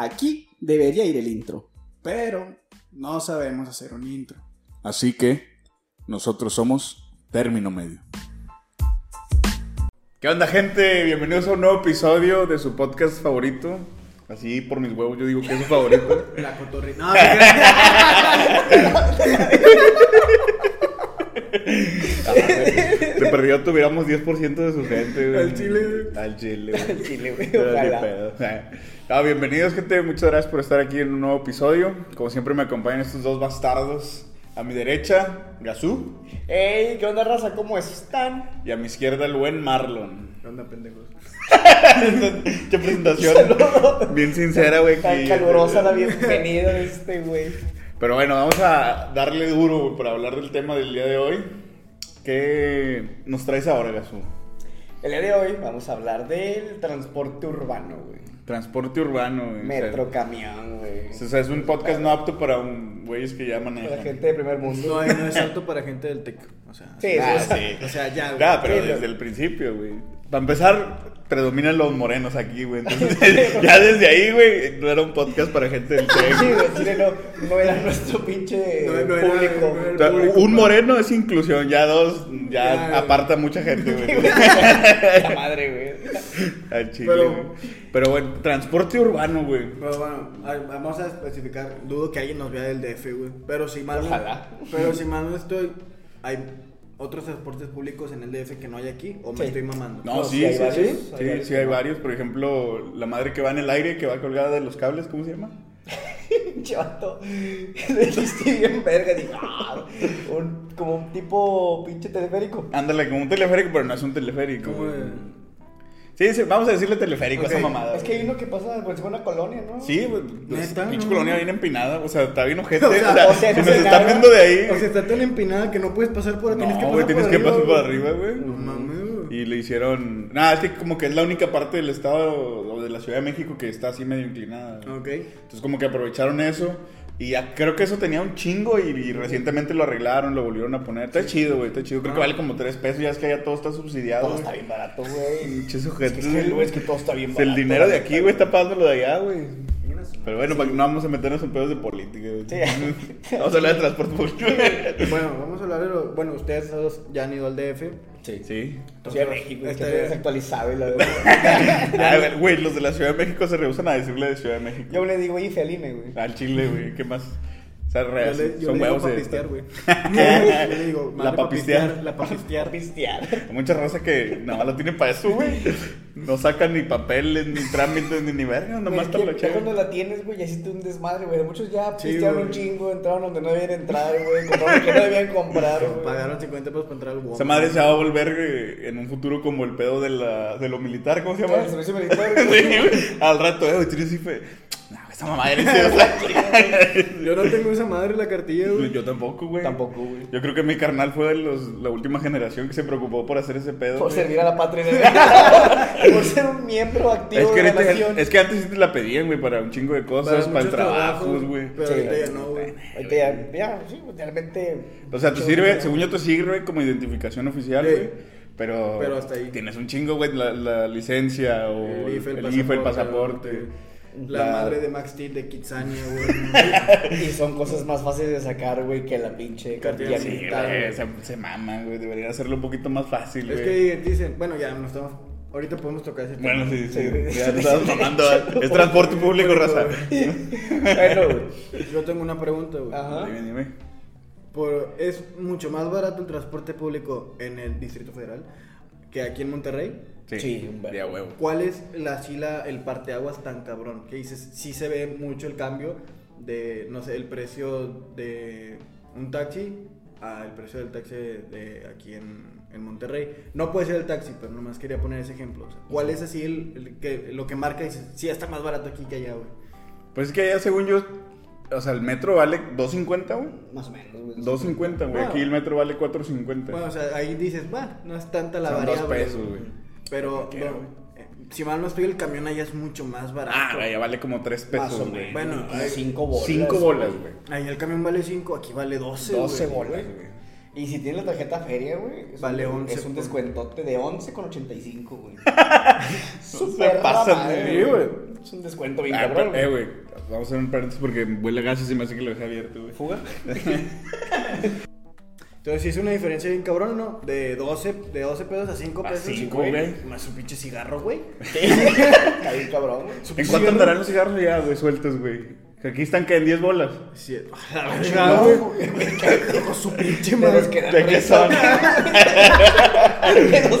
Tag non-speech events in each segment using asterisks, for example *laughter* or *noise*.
Aquí debería ir el intro, pero no sabemos hacer un intro. Así que nosotros somos Término Medio. ¿Qué onda, gente? Bienvenidos a un nuevo episodio de su podcast favorito. Así por mis huevos yo digo que es su favorito. *laughs* La cotorri... No, *laughs* *laughs* De perdido tuviéramos 10% de su gente, güey. Al chile, güey. Al chile, güey. Al chile, güey, ojalá. Ah, bienvenidos, gente. Muchas gracias por estar aquí en un nuevo episodio. Como siempre, me acompañan estos dos bastardos. A mi derecha, Gazú. Ey, ¿qué onda, raza? ¿Cómo están? Y a mi izquierda, el buen Marlon. ¿Qué onda, pendejos? *laughs* Qué presentación. Bien sincera, güey. Tan calurosa la *laughs* bienvenida de este güey. Pero bueno, vamos a darle duro güey, para hablar del tema del día de hoy. ¿Qué nos traes ahora, Gazú? El día de hoy vamos a hablar del transporte urbano, güey. Transporte urbano, güey. Metro, O camión, güey. o sea, es un podcast no apto para un güeyes que ya manejan. La gente de primer mundo. No, no es alto para gente del TEC. O sea, Sí, Ah, sí, o sea, sí. O sea, ya, güey. Ya, pero Sí, desde el principio, güey. Para empezar, predominan los morenos aquí, güey. Entonces, *laughs* ya desde ahí, güey, no era un podcast para gente del Sí, TEC. güey, Chile no, no era nuestro pinche No, no era- público. no era- público, un moreno es inclusión, ya dos, ya, Ya, aparta mucha gente, güey. *laughs* La madre, güey. Al chile, Pero- güey. Pero bueno, transporte urbano, güey. Pero bueno, vamos a especificar. Dudo que alguien nos vea del DF, güey. Pero si mal no- Ojalá. Pero si mal no estoy, hay otros transportes públicos en el DF que no hay aquí. O me Sí. estoy mamando. No, No, sí, sí sí, varios, sí. hay Sí, varios sí hay no. varios. Por ejemplo, la madre que va en el aire, que va colgada de los cables, ¿cómo se llama? *laughs* Le dijiste bien verga. Dije, ah, un, como un tipo pinche teleférico. Ándale, como un teleférico, pero no es un teleférico. ¿Cómo güey. de- Sí, sí, vamos a decirle teleférico, Ok. esa mamada. Es que hay uno que pasa por encima de una colonia, ¿no? Sí, güey. pues, ¿Neta? Pinche No. colonia bien empinada. O sea, está bien *laughs* ojete. O O sea, sea, o sea, si no nos se están viendo de ahí. O sea, está tan empinada que no puedes pasar por tienes que No, pasar güey, tienes por que arriba, pasar por arriba, güey. No mames, güey. Y le hicieron. Nada, es que como que es la única parte del estado o de la Ciudad de México que está así medio inclinada. Ok. Entonces, como que aprovecharon eso. Y ya creo que eso tenía un chingo y, y recientemente lo arreglaron, lo volvieron a poner. Está chido, güey, está chido. Creo que Ah. vale como tres pesos, ya es que allá todo está subsidiado. Todo está bien barato, güey. Es que, es que, es que todo está bien El barato. dinero de aquí, güey, está pagando lo de allá, güey. Pero bueno, no vamos a meternos en pedos de política. Sí. *laughs* vamos a hablar de transporte público. *laughs* Bueno, vamos a hablar de lo. Bueno, ustedes dos ya han ido al DF. Sí. sí. Ciudad de México, Este- que desactualizado y la. Ah, *laughs* güey, güey, los de la Ciudad de México se rehusan a decirle de Ciudad de México. Yo le digo IFE al INE, güey. Al Chile, güey, ¿qué más? O sea, Yo re- le, yo son le digo huevos pa' de- pistear, güey. *laughs* Yo le digo, La madre pa' pa' pistear. La pa' pistear. *laughs* Mucha raza que nada más lo tiene para eso, güey. No sacan ni papeles, ni trámites, ni ni verga, Güey, nomás que la ya cuando la tienes, güey, ya hiciste un desmadre, güey. Muchos ya Sí, pistearon un chingo, entraron donde no debían entrar, güey. Compraron lo que no debían comprar, güey. Pagaron 50 pesos para entrar al Walmart. Esa madre se va a volver eh, en un futuro como el pedo de, la, de lo militar, ¿cómo se llama? El servicio militar, *laughs* Sí, güey. Al rato, eh, güey, tienes esa idiota. *laughs* Yo no tengo esa madre en la cartilla, güey. Yo tampoco, güey. Tampoco, güey. Yo creo que mi carnal fue de los, la última generación que se preocupó por hacer ese pedo. Por güey. servir a la patria. *laughs* por ser un miembro activo Es que, de la ahorita- nación. es que antes sí te la pedían, güey, para un chingo de cosas, para, el trabajos, güey. Pero Sí, ahorita ya no, güey. Ahorita ya, ya, sí, pues, realmente. O sea, te sirve, según yo te sirve como identificación oficial, Sí. güey. Pero, Pero hasta ahí. tienes un chingo, güey, la, la licencia o El IFE, el, el, IFE, el pasaporte. La, La- madre de Max Steel de Kitsania, güey. *laughs* Y son cosas más fáciles de sacar, güey, que la pinche Cartilla Sí, militar, güey, se, se maman, güey. Deberían hacerlo un poquito más fácil, es güey. que dicen, bueno, ya no estamos. Ahorita podemos tocar ese tema. Bueno, sí, sí. Sí. Ya estás mamando. *laughs* Es transporte público, raza. *laughs* Bueno, güey. Yo tengo una pregunta, güey. Ajá. Dime, dime. Por, es mucho más barato el transporte público en el Distrito Federal que aquí en Monterrey. Sí, un verbo. de a huevo. ¿Cuál es la, así la, el parteaguas tan cabrón? Que dices, sí se ve mucho el cambio de, no sé, el precio de un taxi al precio del taxi de aquí en, en Monterrey. No puede ser el taxi, pero nomás quería poner ese ejemplo. O sea, ¿Cuál es así el, el que, lo que marca y dices, sí, está más barato aquí que allá, güey? Pues es que allá, según yo, o sea, el metro vale 2.50, güey. Más o menos, güey. 2.50, güey. Bueno. Aquí el metro vale 4.50. Bueno, o sea, ahí dices, va, no es tanta la Son dos variable. pesos, güey. Pero, ¿Qué, no, güey? eh, si mal no estoy, el camión allá es mucho más barato. ah, güey, ya vale como 3 Más pesos, güey. Bueno, Como hay cinco bolas. 5 bolas, güey. Ahí el camión vale 5, aquí vale 12. 12 güey. bolas, güey. Y si tienes la tarjeta feria, güey, Vale un, 11 es un descuentote de 11,85, güey. *laughs* se Súper pasan de madre, güey. Es un descuento bien Ah, cabrón. pero, eh, güey. Vamos a hacer un paréntesis porque huele a gas y se me hace que lo dejé abierto, güey. ¿Fuga? *laughs* Entonces, sí es una diferencia bien cabrón, ¿no? De 12, de 12 pesos a 5 A pesos. cinco, güey. güey. Más un pinche cigarro, güey. *laughs* Está bien cabrón, güey. ¿En cuánto andarán los cigarros ya, güey, sueltos, güey? Que Aquí están que en 10 bolas. Sí, *laughs* a la No, verga, güey. Con su pinche De madre. ¿De qué son? *laughs*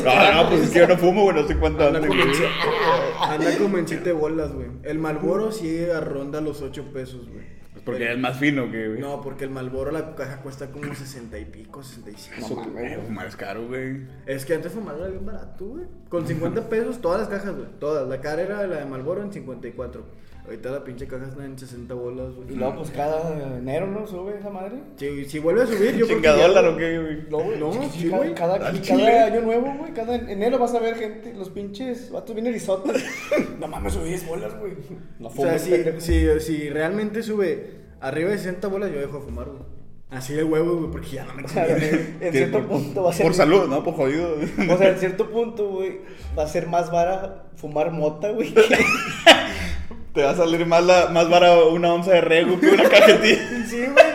No, no, pues es que yo no fumo, güey, no sé cuánto Anda anda, como, güey. en, anda como en 7 bolas, güey. El Malboro sí ronda los 8 pesos, güey. Porque Pero- es más fino que, güey. No, porque el Malboro la caja cuesta como 60 y pico, 65. No güey, fumar es caro, güey. Es que antes fumar era bien barato, güey. Con 50 pesos todas las cajas, güey. Todas. La cara era la de Malboro en 54. Ahorita la pinche caja está en 60 bolas, Y güey. luego, pues cada enero, ¿no? Sube esa madre. Si, si vuelve a subir, yo creo que ¿Chinga ya, dólar o qué, güey? No, güey. No, sí, sí, cada, güey. cada, y cada año nuevo, güey. Cada en- enero vas a ver gente, los pinches vatos bien erizotes. *laughs* no mames, subí 10 bolas, güey. No O sea, si, si, si realmente sube arriba de 60 bolas, yo dejo de fumar, güey. Así de huevo, güey, porque ya no me Claro, en cierto por- punto va a ser. Por salud, ¿no? Por jodido. O sea, en cierto punto, güey, va a ser más vara fumar mota, güey. que- *laughs* Te va a salir más, la, más vara una onza de rego que una cajetilla. *laughs* Sí, güey.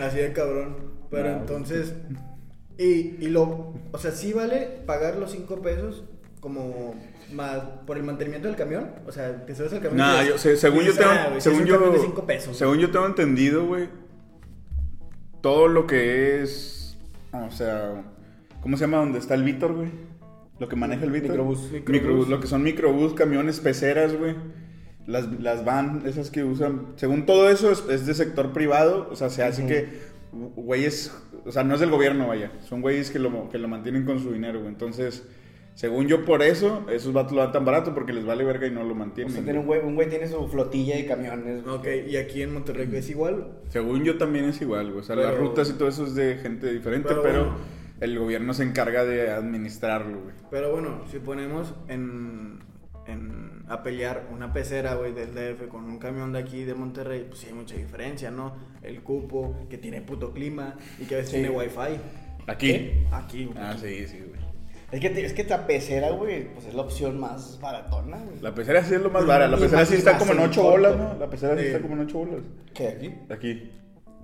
Así de cabrón. Pero No. entonces. Y, y lo. O sea, sí vale pagar los 5 pesos como. Más, por el mantenimiento del camión. O sea, que subes al camión. Nah, yo, se- según yo tengo, "Ah, güey, sí según yo, camión de 5 pesos. según yo tengo entendido, güey, todo lo que es, o sea, ¿cómo se llama donde está el Víctor, güey? Lo que maneja el Víctor. Microbús. Microbús. Microbús. lo que son microbús, camiones, peceras, güey. Las, las van, esas que usan. Según todo eso, es, es de sector privado. O sea, se hace que güeyes. O sea, no es del gobierno, vaya. Son güeyes que lo, que lo mantienen con su dinero, güey. Entonces, según yo, por eso, esos vatos lo dan tan barato porque les vale verga y no lo O mantienen. sea, tiene un güey, un güey tiene su flotilla de camiones. güey. Ok, y aquí en Monterrey es igual. Según yo también es igual, güey. O sea, Pero- las rutas y todo eso es de gente diferente, Pero pero, bueno. el gobierno se encarga de administrarlo, güey. Pero bueno, si ponemos en, en a pelear una pecera, güey, del DF con un camión de aquí de Monterrey, pues sí hay mucha diferencia, ¿no? El cupo, que tiene puto clima y que a veces Sí. tiene wifi. Aquí. ¿Qué? Aquí, güey. Ah, sí, sí, güey. Es que, es que la pecera, güey, pues es la opción más baratona, güey. La pecera sí es lo más barato. La pecera sí está como en en 8 corto. bolas, ¿no? La pecera sí Sí. está como en 8 bolas. ¿Qué, aquí? Aquí.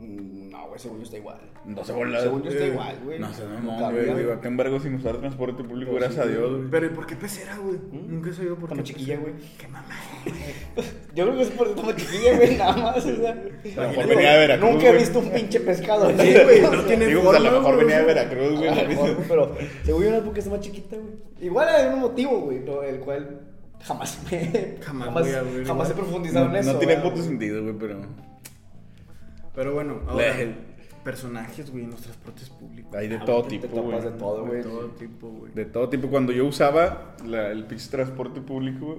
Mm, No, güey, según yo está igual. 12 bolas. Según yo está Eh, igual, güey. No sé, no, no, güey. acá en sin usar transporte público, Pero gracias sí, a Dios, güey. Pero ¿y por qué pecera, güey? ¿Mm? Nunca he sabido por qué. muy chiquilla, güey. Qué mamá. *laughs* Yo creo que es por esta muy chiquilla, güey, nada más. O sea, A lo mejor venía de Veracruz, Nunca he güey. visto un pinche pescado. Sí, güey, no tiene Digo, pues a lo mejor venía de. Veracruz, güey. No pero según yo no es porque está más chiquita, güey. Igual hay un motivo, güey, ¿no? el cual jamás me. Jamás voy a ver jamás he profundizado No, en eso. no tiene puto sentido, güey, pero. Pero bueno, ahora, Le- personajes, güey, en los transportes públicos. Hay de Ah, todo te- te tipo, topas güey. de todo, güey. De todo tipo, güey. De todo tipo. Cuando yo usaba la- el pinche transporte público, güey,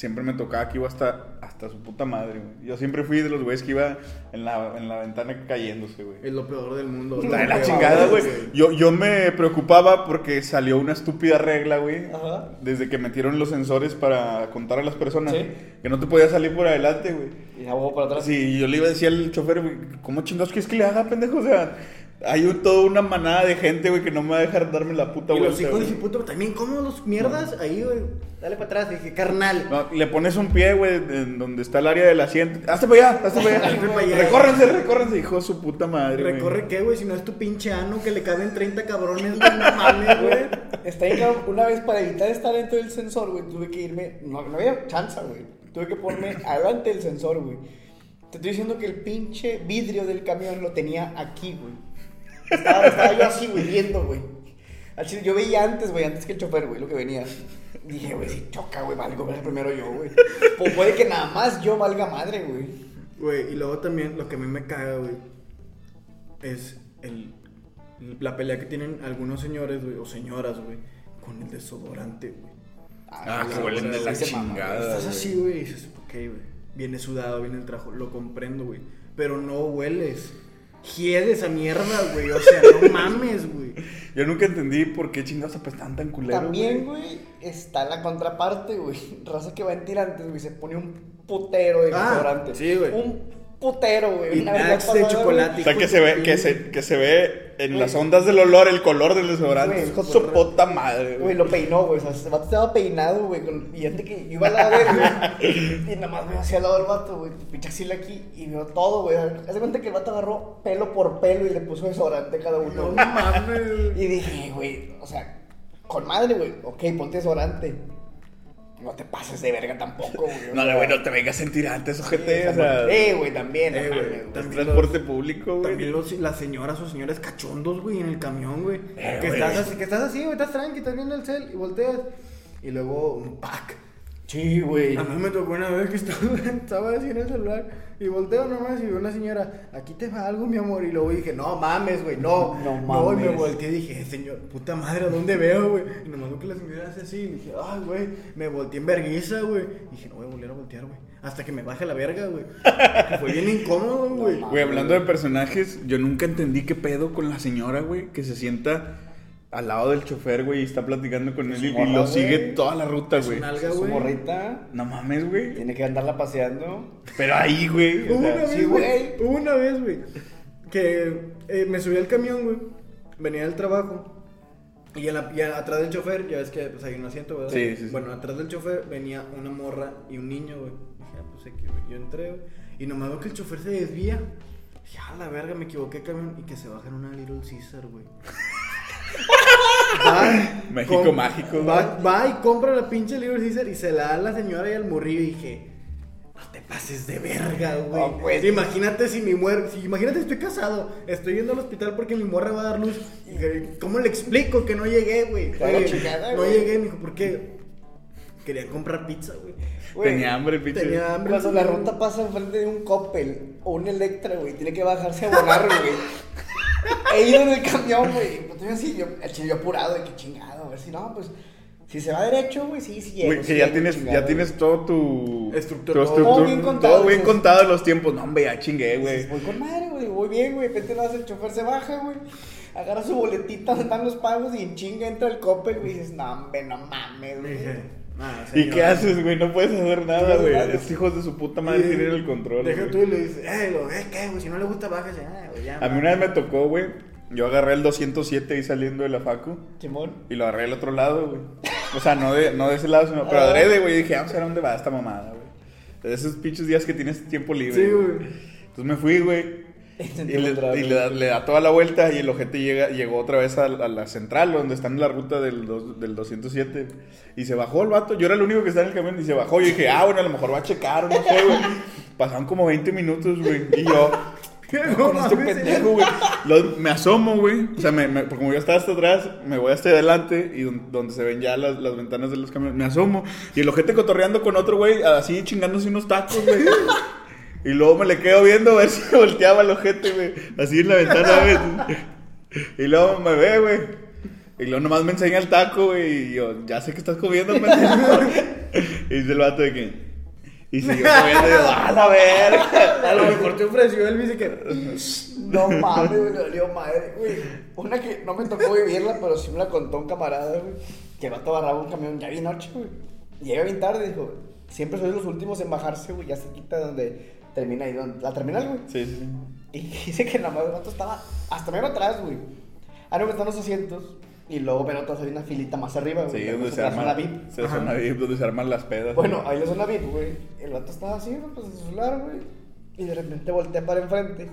siempre me tocaba que iba hasta, hasta su puta madre, güey. Yo siempre fui de los güeyes que iba en la, en la ventana cayéndose, güey. Es lo peor del mundo. Está de la chingada, güey. Yo, yo me preocupaba porque salió una estúpida regla, güey. Ajá. Desde que metieron los sensores para contar a las personas. Sí. Que no te podías salir por adelante, güey. Y huevo para atrás. Sí, y yo le iba a decir al chofer, güey, ¿cómo chingados quieres que le haga, pendejo? O sea, hay un- toda una manada de gente, güey, que no me va a dejar darme la puta Y vuelta. los hijos de puta, también cómodos, mierdas, ahí, güey. Dale para atrás, dije, carnal. No, le pones un pie, güey, en donde está el área del asiento. Hazte para allá, hazte para *laughs* allá. Recórrense, recórrense, hijo de su puta madre. güey. ¿Recorre qué, güey? Si no es tu pinche ano que le caben 30 cabrones, güey, no mames, güey. Está cabrón. Una vez para evitar estar dentro del sensor, güey, tuve que irme. No, no había chance, güey. Tuve que ponerme adelante del sensor, güey. Te estoy diciendo que el pinche vidrio del camión lo tenía aquí, güey. Estaba, estaba yo así, güey, viendo, güey. Yo veía antes, güey, antes que el chofer, güey, lo que venía. Dije, güey, si choca, güey, valgo ver primero yo, güey. O puede que nada más yo valga madre, güey. Güey, y luego también lo que a mí me caga, güey, es el, la pelea que tienen algunos señores, güey, o señoras, güey, con el desodorante, güey. Ah, la que huelen de la mama, chingada. Estás así, güey, y dices, ok, güey. Viene sudado, viene el trabajo, lo comprendo, güey. Pero no hueles. Hiede esa mierda, güey. O sea, no *laughs* mames, güey. Yo nunca entendí por qué chingados apestaban tan culero. También, güey, está la contraparte, güey. Raza que va en tirantes, güey, se pone un putero de Ah, desodorante. sí, güey. Un putero, güey. Y Una vez la Axe de chocolate. O sea, que de se ve, que se, que se ve en Güey. las ondas del olor, el color del desodorante. Güey, de su puta madre, Güey, güey. lo peinó, güey. O sea, ese vato estaba peinado, güey. con- Y antes que yo iba a la verga, güey. Y nada más veo hacia el lado del vato, güey. Pinche axila aquí. Y veo todo, güey. Haz de cuenta que el vato agarró pelo por pelo y le puso desodorante a cada uno. No güey. mames. Y dije, güey, o sea, con madre, güey. Ok, ponte desodorante. No te pases de verga tampoco, güey. No, güey, no te vengas a sentir antes, ojete. o O sea, Eh, güey, también. Eh, güey, también transporte los- público, güey. También los, las señoras o señores cachondos, güey, en el camión, güey. Eh, que, güey. estás así, que estás así, güey, estás tranqui, estás viendo el cel y volteas. Y luego un pack. Sí, güey. A mí me tocó una vez que *laughs* estaba, estaba así en el celular y volteo nomás y veo una señora, aquí te va algo, mi amor. Y luego dije, no mames, güey, no. No y me mames. volteé y dije, señor, puta madre, ¿a dónde veo, güey? Y nomás veo que la señora hace así. Y dije, ay, güey, me volteé en vergüenza, güey. Y dije, no voy a volver a voltear, güey. Hasta que me baje la verga, güey. Fue bien incómodo, *laughs* güey. No Güey, hablando de personajes, yo nunca entendí qué pedo con la señora, güey, que se sienta al lado del chofer, güey, y está platicando con él y, lo güey. sigue toda la ruta, Es güey. Su güey. morrita No mames, güey. tiene que andarla paseando. Pero ahí, güey. Hubo sea, una sí, una vez, güey. Que eh, me subí al camión, güey. Venía del trabajo. Y, en la- y atrás del chofer, ya ves que pues, hay un asiento, ¿verdad? Sí, sí, sí. Bueno, atrás del chofer venía una morra y un niño, güey. Dije, ah, pues aquí, güey. Yo entré, güey. Y nomás veo que el chofer se desvía. Dije, ah, la verga, me equivoqué camión. Y que se baja en una Little Caesar, güey. Va, México com- mágico, Va, va y compra la pinche Little Caesar y se la da a la señora y al morrillo. Y dije, no te pases de verga, güey. No, pues. Imagínate si mi muer, si imagínate estoy casado, estoy yendo al hospital porque mi morra va a dar luz. Y, ¿Cómo le explico que no llegué, güey? No llegué, me dijo, ¿por qué? Quería comprar pizza, güey. Güey, Tenía hambre, pinche. Tenía hambre. Cuando la ruta pasa enfrente de un Coppel o un Electra, güey, tiene que bajarse a volar, güey. *laughs* He ido en el camión, güey. Pues yo así, yo, el chile yo apurado, de que chingado, a ver si no, pues. Si se va derecho, güey, sí, sí llego. Güey, sí que ya llego, tienes, chingado, ya tienes todo tu... Estructura, tu todo bien contado, Todo bien contado los tiempos. No, hombre, ya chingué, güey. Voy con madre, güey, voy bien, güey. De repente nada, el chofer se baja, güey. Agarra su boletita donde están los pagos y en chinga entra el Coppel, güey. Y dices, no, hombre, no mames, güey. Ah, ¿Y qué haces, güey? No puedes hacer nada, güey. nada. Es hijos de su puta madre tienen el control. Deja tú y le dices, eh, lo, eh, ¿qué, güey? Si no le gusta, bájese. Ah, ya. A mí una vez me tocó, güey. Yo agarré el 207 ahí saliendo de la facu. Simón. Y lo agarré del otro lado, güey. O sea, no de, no de ese lado, sino. Pero Ah. adrede, güey. Dije, vamos a ver a dónde va esta mamada, güey. De esos pinches días que tienes tiempo libre. Sí, güey. Entonces me fui, güey. *laughs* Y, le, y le da, le da toda la vuelta y el ojete llega, llegó otra vez a, a la central, donde está en la ruta del, dos- del 207. Y se bajó el vato. Yo era el único que estaba en el camión y se bajó. Yo dije, ah, bueno, a lo mejor va a checar, no sé, güey. Pasaron como 20 minutos, güey. Y yo, *laughs* con este mames, pendejo, güey. Me asomo, güey. O sea, me, me- porque como yo estaba hasta atrás, me voy hasta adelante y don- donde se ven ya las, las ventanas de los camiones. Me asomo. Y el ojete cotorreando con otro, güey, así chingándose unos tacos, güey. Y luego me le quedo viendo a ver si volteaba el ojete, güey. Así en la ventana, güey. Y luego me ve, güey. Y luego nomás me enseña el taco, güey. Y yo, ya sé que estás comiendo, pendejo. *laughs* Y dice el vato de que. Y siguió comiendo. Y yo, ¡a la verga! *laughs* A lo mejor te ofreció el bici que. No *laughs* mames, güey, me dolió madre, güey. Una que no me tocó vivirla, pero sí me la contó un camarada, güey. Que el vato agarraba un camión ya bien noche, güey. Llega bien tarde, dijo. Siempre soy los últimos en bajarse, güey. Ya se quita donde termina ahí, donde, la terminal, güey. Sí, sí. Y *laughs* dice que nada más el vato estaba hasta menos atrás, güey. Ah, no, que están los asientos. Y luego ven otras, hay una filita más arriba, güey. Sí, La donde se la arma. zona VIP. Se zona VIP, donde se arman las pedas. Bueno, ahí la zona VIP, güey. El vato estaba así, güey, pues en su celular, güey. Y de repente voltea para enfrente.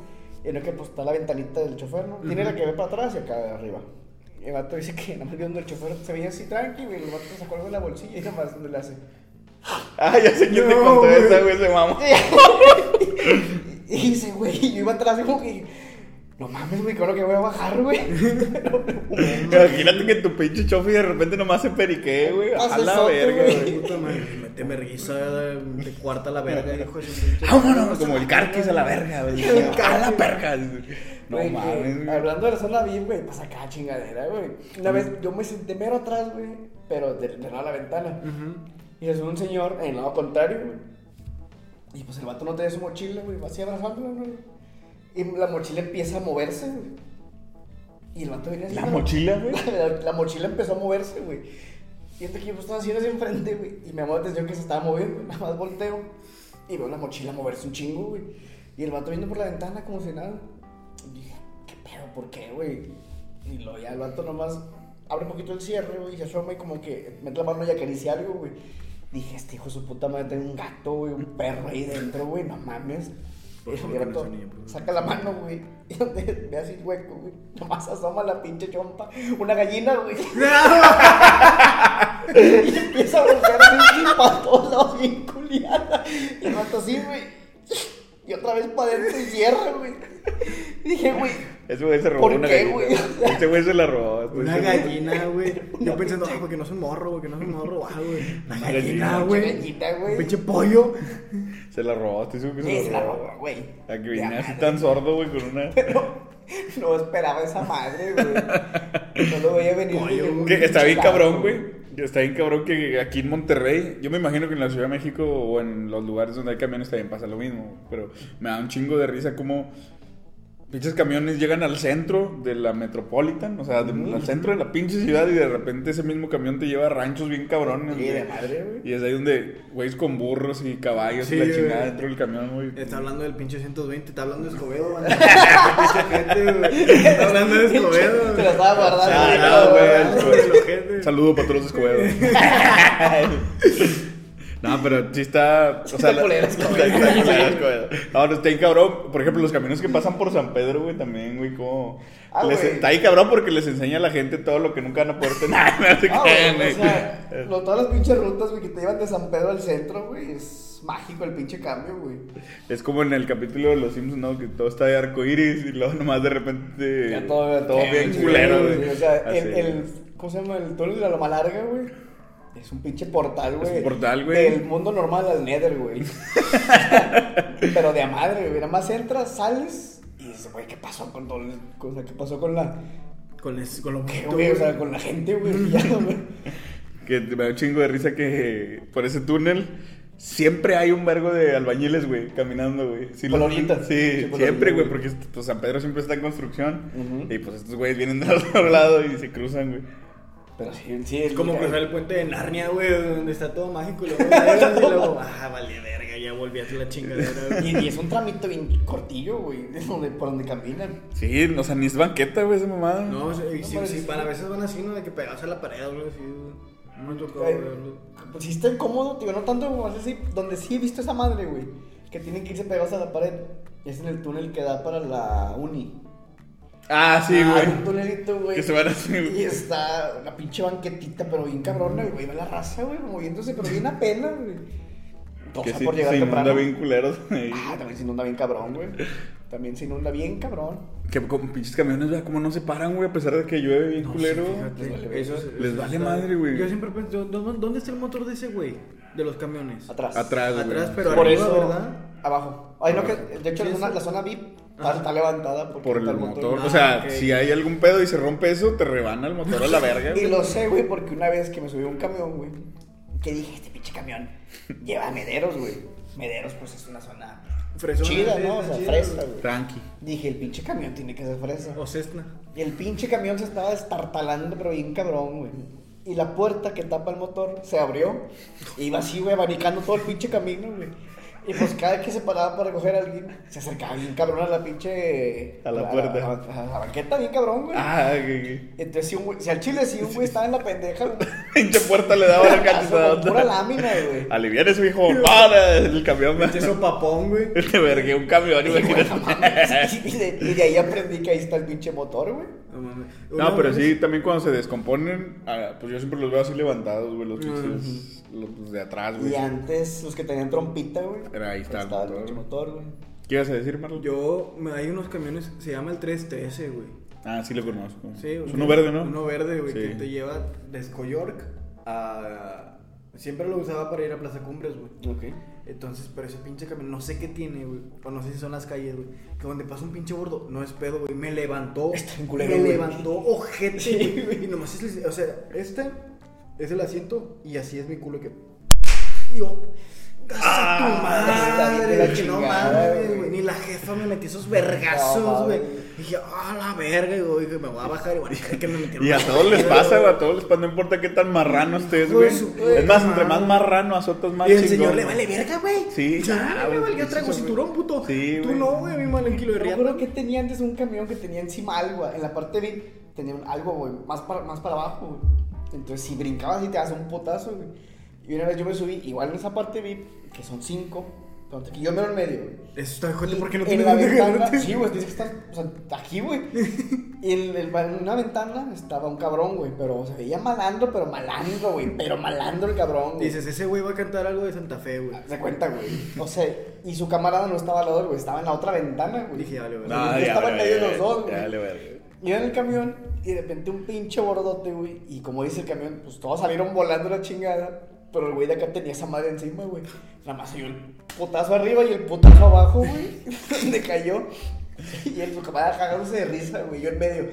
Y no que pues está la ventanita del chofer, ¿no? Tiene la que ve para atrás y acá de arriba. Y el vato dice que nada más viendo el chofer se veía así tranqui, güey. El vato sacó algo de la bolsilla y nada más donde le hace. Ah, ya sé quién te contó güey. esa, güey, se mamó. *laughs* y dice, güey, y yo iba atrás y como que. No mames, güey, creo que voy a bajar, güey. *laughs* Imagínate que tu pinche chofi de repente nomás se periquee, güey. A la verga, güey. Puta madre, risa de cuarta a la verga, hijo de Vámonos, como el carquis a la verga, güey. *laughs* A la verga. No mames, güey. Hablando de la zona VIP, güey, pasa acá chingadera, güey. Una vez yo me senté mero atrás, güey, pero de, de la ventana. Y es un señor en el lado contrario, güey. Y pues el vato no trae su mochila, güey, va así abrazándolo, güey. Y la mochila empieza a moverse, güey. Y el vato viene así. La ¿no? mochila, güey. *laughs* La, la mochila empezó a moverse, güey. Y entonces que yo estaba haciendo así enfrente, güey. Y me llamó la atención que se estaba moviendo. *laughs* Nada más volteo. Y veo la mochila moverse un chingo, güey. Y el vato viendo por la ventana como si nada. Y dije, ¿qué pedo? ¿Por qué, güey? Y luego ya el vato nomás abre un poquito el cierre, güey, y se asoma y como que mete la mano y acaricia algo, güey. Dije, este hijo de su puta madre tiene un gato, güey, un perro ahí dentro, güey, no mames. El favor. saca la mano, güey, *laughs* y donde ve así hueco, güey, nomás asoma la pinche chompa, una gallina, güey. *laughs* *laughs* y empieza a así para todos lados bien culiada. Y el vato así, güey. Y otra vez para adentro y cierra, güey. Y dije, güey, Ese güey se robó ¿Por una qué, gallina. güey? Ese güey se la robó. Una gallina, güey. Una Yo pensando, ah, porque no es un morro, porque no es un morro, ah, güey. Una Una gallina, gallina, güey. gallina, güey. Un pinche pollo. Se la robó, estoy seguro que Sí, se se la la robó. güey. A que Ya, viniera así tan sordo, güey, con una. Pero no esperaba esa madre, güey. No lo veía venir. Pollo, güey. Que está bien cabrón, güey. Está bien cabrón que aquí en Monterrey, yo me imagino que en la Ciudad de México o en los lugares donde hay camiones también pasa lo mismo. Pero me da un chingo de risa como pinches camiones llegan al centro de la Metropolitan, o sea, de- al centro de la pinche ciudad y de repente ese mismo camión te lleva a ranchos bien cabrones. Sí, güey. de madre, güey. Y es ahí donde güeyes con burros y caballos Sí, y la chingada dentro del camión, güey. Está hablando del pinche 120, está hablando de Escobedo, *laughs* güey. Está hablando de Escobedo, güey. Te la estaba guardando. Saludo para todos los escobedos. No, pero sí está. O sea, Está culero, está- ahí cabrón. Por ejemplo, los caminos que pasan por San Pedro, güey, también, güey, como. Ah, les- güey. está ahí cabrón porque les enseña a la gente todo lo que nunca van a poder tener. *laughs* No se Ah, güey, o sea, lo- todas las pinches rutas, güey, que te llevan de San Pedro al centro, güey, es mágico el pinche cambio, güey. Es como en el capítulo de Los Simpsons, ¿no? Que todo está de arco iris y luego nomás de repente. Ya todo, todo bien culero, güey. O sea, Así, el, el, ¿cómo se llama? El túnel de la Loma Larga, güey. Es un pinche portal, güey. un portal, güey. Del mundo normal al Nether, güey. *laughs* Pero de a madre, güey. Nada más entras, sales y dices, güey, ¿qué pasó con todo el... O sea, ¿qué pasó con la... Con, es- con lo ¿Qué, bonito, güey? O sea, con la gente, güey. Que me da un chingo de risa que por ese túnel siempre hay un vergo de albañiles, güey, caminando, güey. Sí, Colonitas. Sí, Sí, siempre, güey, porque pues, San Pedro siempre está en construcción. Y pues estos güeyes vienen del *laughs* otro lado y se cruzan, güey. Pero sí, sí. Es como que cruzar el puente de Narnia, güey, donde está todo mágico y luego *laughs* llegas y luego, ah, vale, verga, ya volví a hacer la chingadera. güey. Y, y es un tramito bien cortillo, güey, de donde, por donde caminan. Sí, o sea, ni es banqueta, güey, esa mamada. No, o sea, sí, No, sí, pero van, a sí. veces van así, ¿no? De que pegas a la pared algo así, güey. No me tocó verlo. Pues sí está incómodo, tío, no tanto como así, donde sí he visto esa madre, güey. Que tienen que irse pegados a la pared. Es en el túnel que da para la uni. Ah, sí, Ah, güey. Hay un tunelito, güey. Que se van así, güey. Y está una pinche banquetita, pero bien cabrona, güey. Ve la raza, güey, moviéndose, pero bien apenas, güey. O sea, sí, por llegar se inunda temprano. bien culeros. ahí. Ah, también se inunda bien cabrón, güey. También se inunda bien cabrón. Que como pinches camiones, ¿verdad? Como no se paran, güey, a pesar de que llueve bien culero. Fíjate, Les vale eso-. Les eso vale está- madre, güey. Yo siempre pienso, ¿dónde, dónde está el motor de ese güey? De los camiones. Atrás. Atrás, güey. Atrás, pero Por arriba, eso, ¿verdad? abajo. Ay, no, que de hecho Sí, la zona, la zona VIP está, levantada porque Por el motor. Ah, O sea, si hay algún pedo y se rompe eso, te rebana el motor a la verga. Y lo sé, güey, porque una vez que me subí a un camión, güey, que dije, este pinche camión lleva mederos, güey. Mederos, pues es una zona Fresona, chida, ¿no? O sea, chida, fresa, güey. Tranqui. Dije, el pinche camión tiene que ser fresa. O Cessna. Y el pinche camión se estaba destartalando, pero bien cabrón, güey. Y la puerta que tapa el motor se abrió. Iba así, güey, abanicando todo el pinche camino, güey. Y pues cada que se paraba para recoger a alguien, se acercaba bien cabrón a la pinche. A la puerta. A, la- a la banqueta, bien cabrón, güey. Ah, que, que. Entonces, si, un güey, si al chile, si un güey estaba en la pendeja, güey. *laughs* Pinche puerta le daba la Con cachetadota. pura lámina, güey. Aliviar ese hijo. Para el camión. Pinche sopapón, güey. *laughs* Te vergué un camión, Y, güey. *laughs* Y de, y de ahí aprendí que ahí está el pinche motor, güey. No mames. No, Una pero vez- sí, también cuando se descomponen, ah, pues yo siempre los veo así levantados, güey, los pinches, los de atrás, güey. Y antes, los que tenían trompita, güey. Era ahí está el estaba el motor. motor, güey. ¿Qué ibas a decir, Marlon? Yo, hay unos camiones, se llama el 313, güey. Ah, sí lo conozco. Sí, es un- uno verde, ¿no? Uno verde, güey, Sí. que te lleva de Escoyork a... Siempre lo usaba para ir a Plaza Cumbres, güey. Ok. Entonces, pero ese pinche camión, no sé qué tiene, güey. O no sé si son las calles, güey. Que donde pasa un pinche gordo, no es pedo, güey. Me levantó. Está culero, me güey. levantó ojete, Sí, güey. Y nomás es, o sea, este es el asiento y así es mi culo que. Y yo. ¡Casa Ah, tu de madre! la que no mames, güey. Ni la jefa me metió esos No, vergazos, güey. mames. dije, ah, la verga, y güey, me voy a bajar y bueno, que me metieron Y a todos les pasa, güey, a todos les pasa, no importa qué tan marrano estés, güey. Es más, no entre más marrano azotas más Y el chingón, señor le vale verga, güey. Sí, ya, ya, güey, yo traigo cinturón, puto. Sí, Tú no, güey, a mí mal en kilo de Yo riata. recuerdo que tenía antes un camión que tenía encima algo, en la parte VIP tenía algo, güey, más para, más para abajo, güey. Entonces, si brincabas y te das un potazo, güey. Y una vez yo me subí, igual en esa parte VIP, que son cinco, ponte que yo me en medio, güey. Eso está joder, Y ¿por qué no en tienes la ventana, sí, güey, tienes que estar, o sea, aquí, güey. *laughs* Y en, el- en una ventana estaba un cabrón, güey, pero se veía malandro, pero malandro, güey, pero malandro el cabrón, güey. Dices, ese güey va a cantar algo de Santa Fe, güey. Se cuenta, güey. O sea, y su camarada no estaba al lado, güey, estaba en la otra ventana, güey. Dije, vale, güey. No, ya, estaba en medio de los dos, güey. vale, verga. Iba en el camión y de repente un pinche bordote, güey. Y como dice el camión, pues todos salieron volando la chingada. Pero el güey de acá tenía esa madre encima, güey. Nada más oyó el putazo arriba y el putazo abajo, güey. *laughs* Donde cayó. Y el su camarada cagándose de risa, güey. Yo en medio.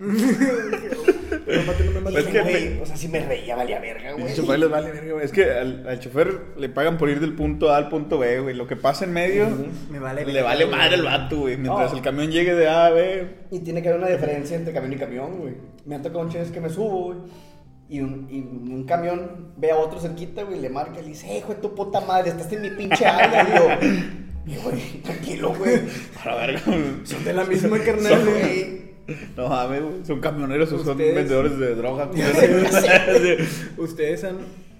*laughs* Mate, no me. Es que- Güey, o sea, si me reía, valía verga, El güey. chofer les vale verga, güey. Es que al, al chofer le pagan por ir del punto A al punto B, güey. Lo que pasa en medio, Me vale le vale güey. madre el vato, güey. Mientras No. el camión llegue de A a B. Y tiene que haber una diferencia entre camión y camión, güey. Me han tocado un chingo que me subo, güey. Y un, y un camión ve a otro cerquita, güey, le marca y le dice, "Eh, hijo de tu puta madre, estás en mi pinche área, y yo. Y güey, tranquilo, güey. Para verga. Son de la misma carnal, Son- güey. No mames, güey. Son camioneros o son vendedores de droga. güey. *laughs* Ustedes han,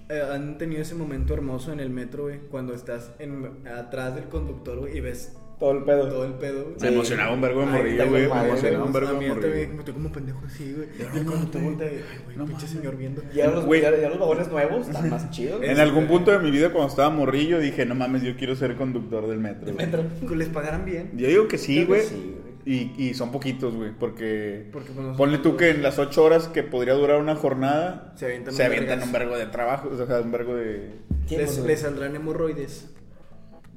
eh, han tenido ese momento hermoso en el metro, güey, cuando estás en, atrás del conductor, güey, y ves Todo el pedo. todo el pedo. Me emocionaba un vergo de está güey. Me emocionaba un vergo de también me estoy como pendejo así, güey. Ya cuando te volteas, ay, güey, No pinche señor viendo. Ya los, Güey. ya, ya los vagones nuevos están más chidos. En algún punto de mi vida, cuando estaba morrillo, dije, no mames, yo quiero ser conductor del metro. El güey". metro. Que les pagaran bien. Yo digo que sí, güey. sí, güey. Y, y son poquitos, güey, porque... Porque, pues, Ponle tú que en las ocho horas que podría durar una jornada, Se avientan se un avientan vergazo. un vergo de trabajo, o sea, un vergo de... Les, pues, les saldrán hemorroides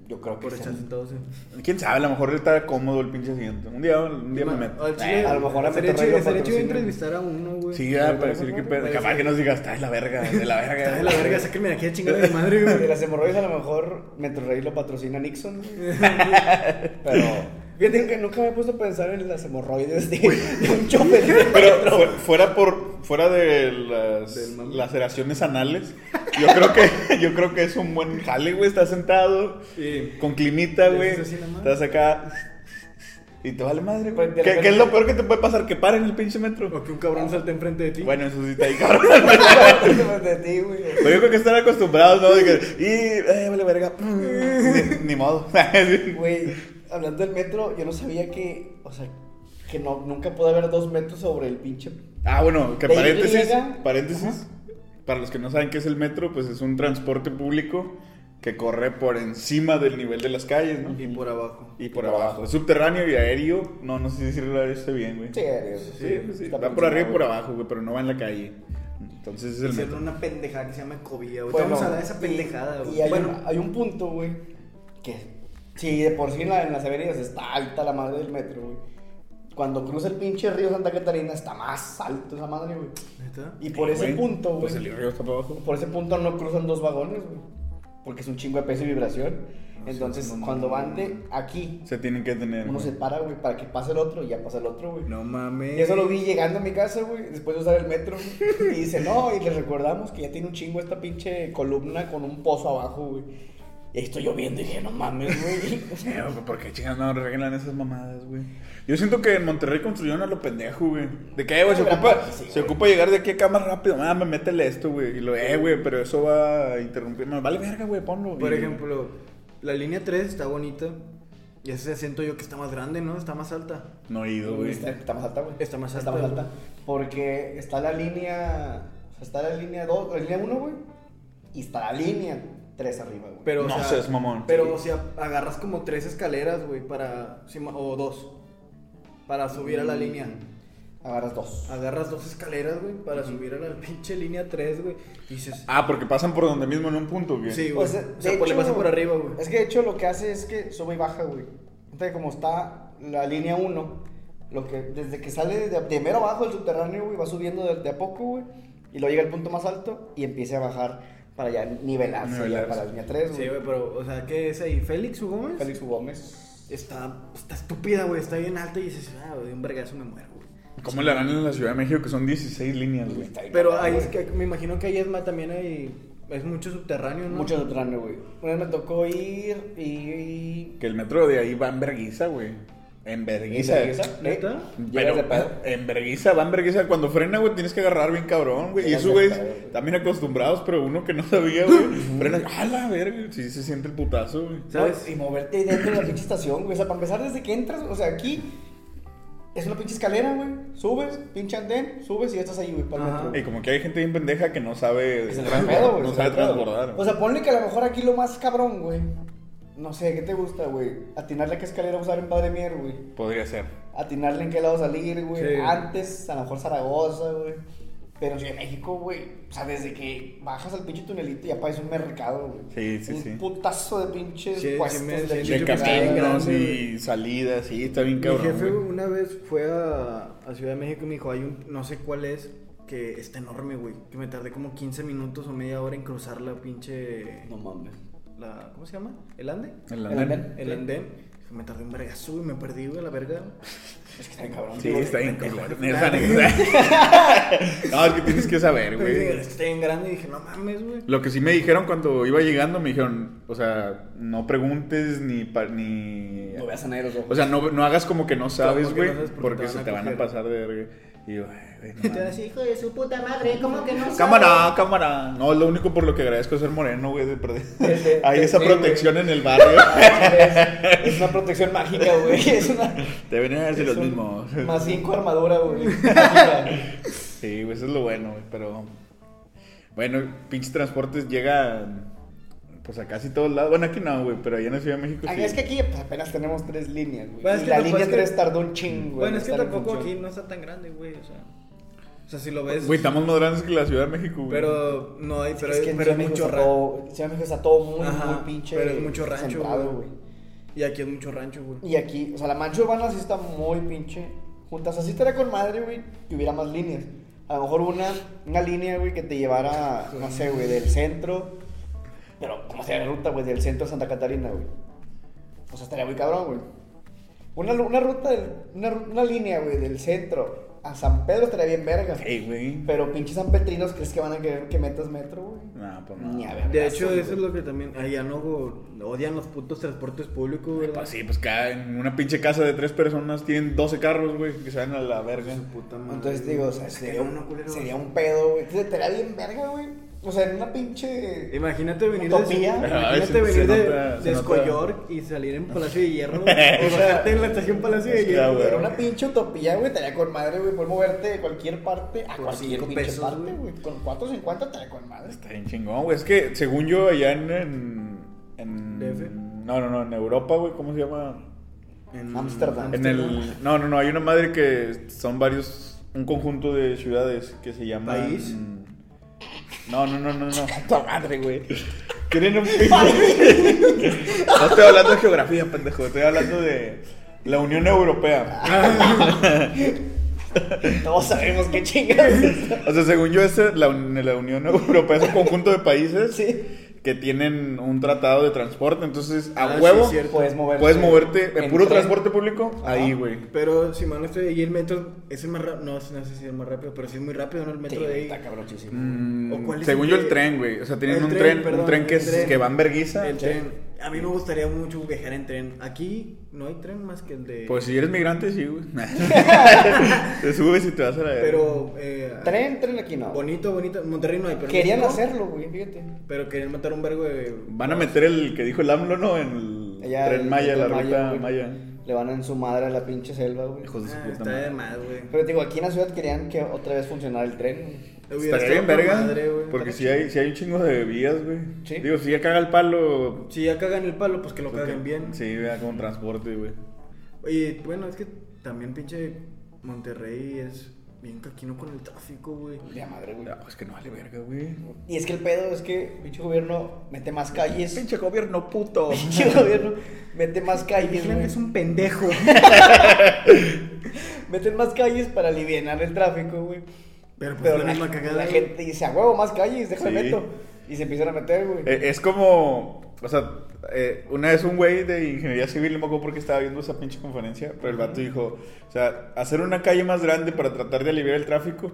Yo creo que por estar sí. sentados en. ¿Quién sabe? A lo mejor está cómodo el pinche asiento. Un día, un día me meto. Eh, a lo mejor a estaría chido patrocinan. entrevistar a uno, güey. Sí, ya, para decir que pedo. Capaz que nos diga, está de la verga, de la verga. Está de la verga, sáquenme de aquí a chingar a mi madre, *laughs* De güey. las hemorroides a lo mejor Metrorrey lo patrocina Nixon. *laughs* Pero fíjate que nunca me he puesto a pensar en las hemorroides de, de un chofer. de Pero fuera por fuera de las laceraciones anales, yo creo que *laughs* yo creo que es un buen jale, güey, estás sentado Sí. con climita, güey. Estás acá y te vale madre, güey. Pues, ¿Qué, es lo peor que te puede pasar? Que paren el pinche metro. O que un cabrón salte enfrente de ti. Bueno, eso sí está ahí, cabrón. de ti, güey. Pero yo creo que están acostumbrados, ¿no? De que, y, eh, vale, verga. Ni, ni modo. *laughs* Güey, hablando del metro, yo no sabía que, o sea, que no, nunca puede haber dos metros sobre el pinche. Ah, bueno, que paréntesis, paréntesis. Ajá. Para los que no saben qué es el metro, pues es un transporte público que corre por encima del nivel de las calles, ¿no? Y por abajo. Y por abajo. Es subterráneo y aéreo. No, no sé si decirlo está bien, güey. Sí, Sí, pues sí. está Va por arriba y por abajo, güey, pero no va en la calle. Entonces es el Hicieron metro. una pendejada que se llama Ecovía, güey. Bueno, Vamos a de esa y- pendejada, güey. Y hay, bueno, un, hay un punto, güey, que si de por sí en, la- en las avenidas está alta la madre del metro, güey. Cuando cruza el pinche río Santa Catarina está más alto esa madre, güey. ¿neta? Y por Sí, ese güey. punto, güey. Pues el río está para abajo. Por ese punto no cruzan dos vagones, güey. Porque es un chingo de peso y vibración. Entonces, no, no, cuando no, van no, de aquí, Se tienen que tener. uno güey. se para, güey, para que pase el otro y ya pasa el otro, güey. No mames. Y eso lo vi llegando a mi casa, güey, después de usar el metro. güey. Y dice, no, y les recordamos que ya tiene un chingo esta pinche columna con un pozo abajo, güey. Y ahí estoy lloviendo y dije, no mames, güey. *laughs* Eh, ¿Por qué chingas no arreglan esas mamadas, güey? Yo siento que en Monterrey construyeron a lo pendejo, güey. De que, eh, güey, se, ocupa, sí, se güey. ocupa llegar de aquí acá más rápido. Ah, me métele esto, güey. Y lo, eh, güey, pero eso va a interrumpir. Me vale verga, güey, ponlo. Por Y- ejemplo, la línea 3 está bonita. Y ese siento yo que está más grande, ¿no? Está más alta. No he ido, güey. Está, está más alta, güey. Está más Está alta, más güey. alta. Porque está la línea. O sea, está la línea 2, la línea 1, güey. Y está la línea 3 arriba, güey. Pero, No o sea, seas mamón. Pero, o sea, agarras como tres escaleras, güey, para. O dos. Para subir a la línea. Agarras dos. Agarras dos escaleras, güey, para subir a la pinche línea 3, güey. Dices. Ah, porque pasan por donde mismo en un punto, güey. Sí, güey. O sea, O sea, de pues le hecho, pasa por arriba, güey. Es que de hecho lo que hace es que sube y baja, güey. Entonces, como está la línea 1, lo que, desde que sale de, de mero abajo del subterráneo, güey, va subiendo de, de a poco, güey. Y luego llega al punto más alto y empieza a bajar para ya nivelarse, ya Nivelarse. para la línea 3, Sí, güey. güey, pero, o sea, ¿qué es ahí? ¿Félix u Gómez? Félix U. Gómez. Está, está estúpida, güey, está bien alta y dices, ah, de un vergazo me muero, güey. ¿Cómo le harán en la Ciudad de México que son 16 líneas, güey? Pero ahí güey. es que me imagino que ahí es más, también hay, es mucho subterráneo, ¿no? Mucho subterráneo, güey. Una vez me tocó ir y... Que el metro de ahí va en verguiza, güey. En verguiza. ¿Neta? ¿Neta? Pero en verguiza, va en verguiza. Cuando frena, güey, tienes que agarrar bien cabrón, güey. Y eso, güey, también acostumbrados, pero uno que no sabía, *laughs* güey, frena. ¡Ah, la verga! Sí, se siente el putazo, güey. ¿Sabes? Y moverte ahí dentro de la pinche estación, güey. O sea, para empezar, desde que entras, o sea, aquí es una pinche escalera, güey. Subes, pinche andén, subes y ya estás ahí, güey, para. Y como que hay gente bien pendeja que no sabe. Es el gran pedo, güey. No sabe transbordar. O sea, ponle que a lo mejor aquí lo más cabrón, güey. No sé, ¿qué te gusta, güey? Atinarle a qué escalera usar en Padre Mier, güey. Podría ser. Atinarle en qué lado salir, güey. Sí. Antes, a lo mejor Zaragoza, güey. Pero en Ciudad de México, güey. O sea, desde que bajas al pinche tunelito ya parece un mercado, güey. Sí, sí, un sí. putazo de pinches Sí, sí puestos me- de De caminos y salidas, sí, está bien Mi cabrón. jefe güey. una vez fue a, a Ciudad de México y me dijo, hay un, no sé cuál es, que está enorme, güey. Que me tardé como 15 minutos o media hora en cruzar la pinche... No mames. La, ¿Cómo se llama? ¿El ande? El El andén. andén. El andén. Me tardé un vergazo, güey, me perdí, güey, la verga. Es que está bien cabrón. Sí, güey. está bien cabrón. güey. *laughs* No, es que tienes que saber, Pero dije, güey. está bien grande y dije, no mames, güey. Lo que sí me dijeron cuando iba llegando, me dijeron, o sea, no preguntes ni... pa- ni... No veas a nadie los ojos. O sea, no, no hagas como que no sabes, que güey, no porque porque te se te van a pasar de verga. Y ay, güey, no decir, hijo de su puta madre, ¿cómo que no sabes? Cámara, cámara. No, es lo único por lo que agradezco es ser moreno, güey, de perder. *laughs* Hay esa sí, protección en el barrio. *laughs* es, es una protección mágica, güey. *laughs* Es una. Deberían hacer es los mismos. Más 5 armadura, güey. Sí, güey, eso es lo bueno, güey, pero... Bueno, pinches transportes llegan, pues a casi todos lados. Bueno, aquí no, güey, pero allá en la Ciudad de México sí. Ah, Es que aquí pues, apenas tenemos tres líneas, güey. Bueno, es y que la tampoco línea es que- 3 tardó un chingo, güey. Bueno, en es que tampoco aquí no está tan grande, güey, o sea... O sea, si lo ves... Güey, estamos más grandes que la Ciudad de México, güey. Pero no hay, pero, es que pero es mucho México está rancho. todo- Ciudad de México está todo muy, Ajá, muy pinche. pero es mucho rancho, centrado, güey. güey. Y aquí es mucho rancho, güey. Y aquí, o sea, la mancha urbana sí está muy pinche junta. O sea, sí estaría con madre, güey, que hubiera más líneas. A lo mejor una, una línea, güey, que te llevara, no sé, güey, del centro. Pero, ¿cómo sería la ruta, güey? Del centro a Santa Catarina, güey. O sea, estaría muy cabrón, güey. Una, una ruta, del- una, una línea, güey, del centro a San Pedro estaría bien verga. Hey, güey. Pero pinches San Petrinos, ¿crees que van a querer que metas metro, güey? No, pues no. Ni a ver. De hecho, güey. eso es lo que también. Allá no odian los putos transportes públicos, ¿verdad? Pues sí, pues cada en una pinche casa de tres personas tienen 12 carros, güey, que se van a la verga. Su puta madre. Entonces digo, o sea, sería, un, sería un pedo, güey. Te estaría bien verga, güey. O sea, en una pinche. Imagínate venir Utopía. de, imagínate se- venir se de, nota- de nota. Escoyork y salir en Palacio de Hierro. *laughs* o bajarte en la estación Palacio de Hierro. güey. Era una pinche utopía, güey. Estaría con madre, güey. Poder moverte de cualquier parte a cualquier pinche pesos, parte, güey. Con 4.50 estaría con madre. Está bien chingón, güey. Es que según yo, allá en. En. en- DF. No, no, no, en Europa, güey, ¿cómo se llama? En Ámsterdam. En el. No, no, no, hay una madre que son varios. Un conjunto de ciudades que se llama. ¿País? No, no, no, no, no. *laughs* ¡Tu madre, güey! Tienen un *laughs* pinche. No estoy hablando de geografía, pendejo. Estoy hablando de la Unión Europea. *laughs* Todos sabemos qué chingas. O sea, según yo, esta, la, la Unión Europea es un conjunto de países Sí. Que tienen un tratado de transporte. Entonces, a Ah, huevo. Puedes moverte. puedes moverte en en puro tren. transporte público. Ajá. Ahí, güey. Pero si mal no estoy, y el metro es el más rápido. No, no sé si es el más rápido, pero sí es muy rápido, ¿no? El metro Sí, de ahí. está cabroncísimo. Mm, ¿O cuál es según el yo, el tren, güey. O sea, tienen un tren, tren, perdón, un tren que, el es- tren. que va en verguiza. El tren. A mí me gustaría mucho viajar en tren. Aquí no hay tren más que el de. Pues si eres migrante, sí, güey. *laughs* te subes y te vas a la. Pero. Eh, Tren, tren aquí no. Bonito, bonito. En Monterrey no hay, pero. Querían hacerlo, güey, fíjate. Pero querían matar un vergo de. Van a meter el que dijo el AMLO, ¿no? En el Allá, tren el- Maya, el la Maya, ruta. Maya. Le van en su madre a la pinche selva, güey. Hijos de su Ah, puta está madre. de más, güey. Pero te digo, aquí en la ciudad querían que otra vez funcionara el tren. Estaría bien con verga. madre, güey. porque si hay, si hay un chingo de vías, güey. Sí. Digo, si ya caga el palo. Si ya cagan el palo, pues que lo pues, caguen que- bien. Sí, vea, como transporte, güey. Oye, bueno, es que también pinche Monterrey es bien caquino con el tráfico, güey. De madre, güey. No, es que no vale verga, güey. Y es que el pedo es que pinche gobierno mete más calles. Pinche gobierno puto. *laughs* Pinche gobierno mete más calles, güey. es un pendejo. *laughs* Meten más calles para aliviar el tráfico, güey. Pero pues Pero la la, misma cagada. la gente dice, a huevo, más calles, déjame Sí. meto. Y se empiezan a meter, güey. Eh, es como, o sea, eh, una vez un güey de ingeniería civil, no me acuerdo por qué estaba viendo esa pinche conferencia, pero el vato dijo, o sea, hacer una calle más grande para tratar de aliviar el tráfico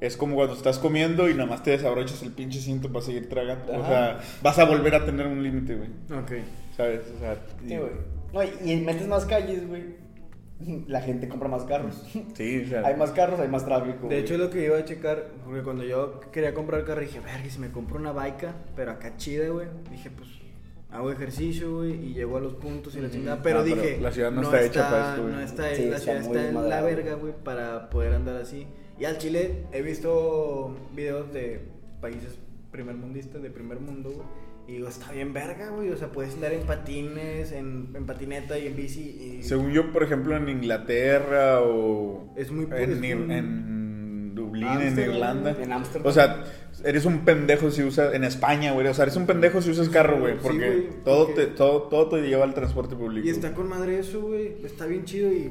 es como cuando estás comiendo y nada más te desabrochas el pinche cinto para seguir tragando. O sea, vas a volver a tener un límite, güey. Ok. ¿Sabes? O sea, y- Sí, güey. No, y, metes más calles, güey. *laughs* La gente compra más carros. Sí, o sea, Hay más carros, hay más tráfico. De güey. hecho, es lo que iba a checar, porque cuando yo quería comprar carro, dije, verga, si me compro una baica, pero acá chida, güey. Dije, pues, hago ejercicio, güey, y llego a los puntos y la chingada. Pero Ah, pero dije, la ciudad no está hecha para esto, güey. No está, Sí, la ciudad muy está en la verga, güey, para poder andar así. Y al Chile he visto videos de países primermundistas, de primer mundo, güey. Y digo, está bien verga, güey. O sea, puedes andar en patines, en, en patineta y en bici. Y según yo, por ejemplo, en Inglaterra o Es muy- en, es un- en Dublín, en Irlanda. En Ámsterdam. O sea, eres un pendejo si usas en España, güey. O sea, eres un pendejo si usas carro, güey, Sí, porque güey, todo porque- te todo todo te lleva al transporte público. Y está con madre eso, güey. Está bien chido y.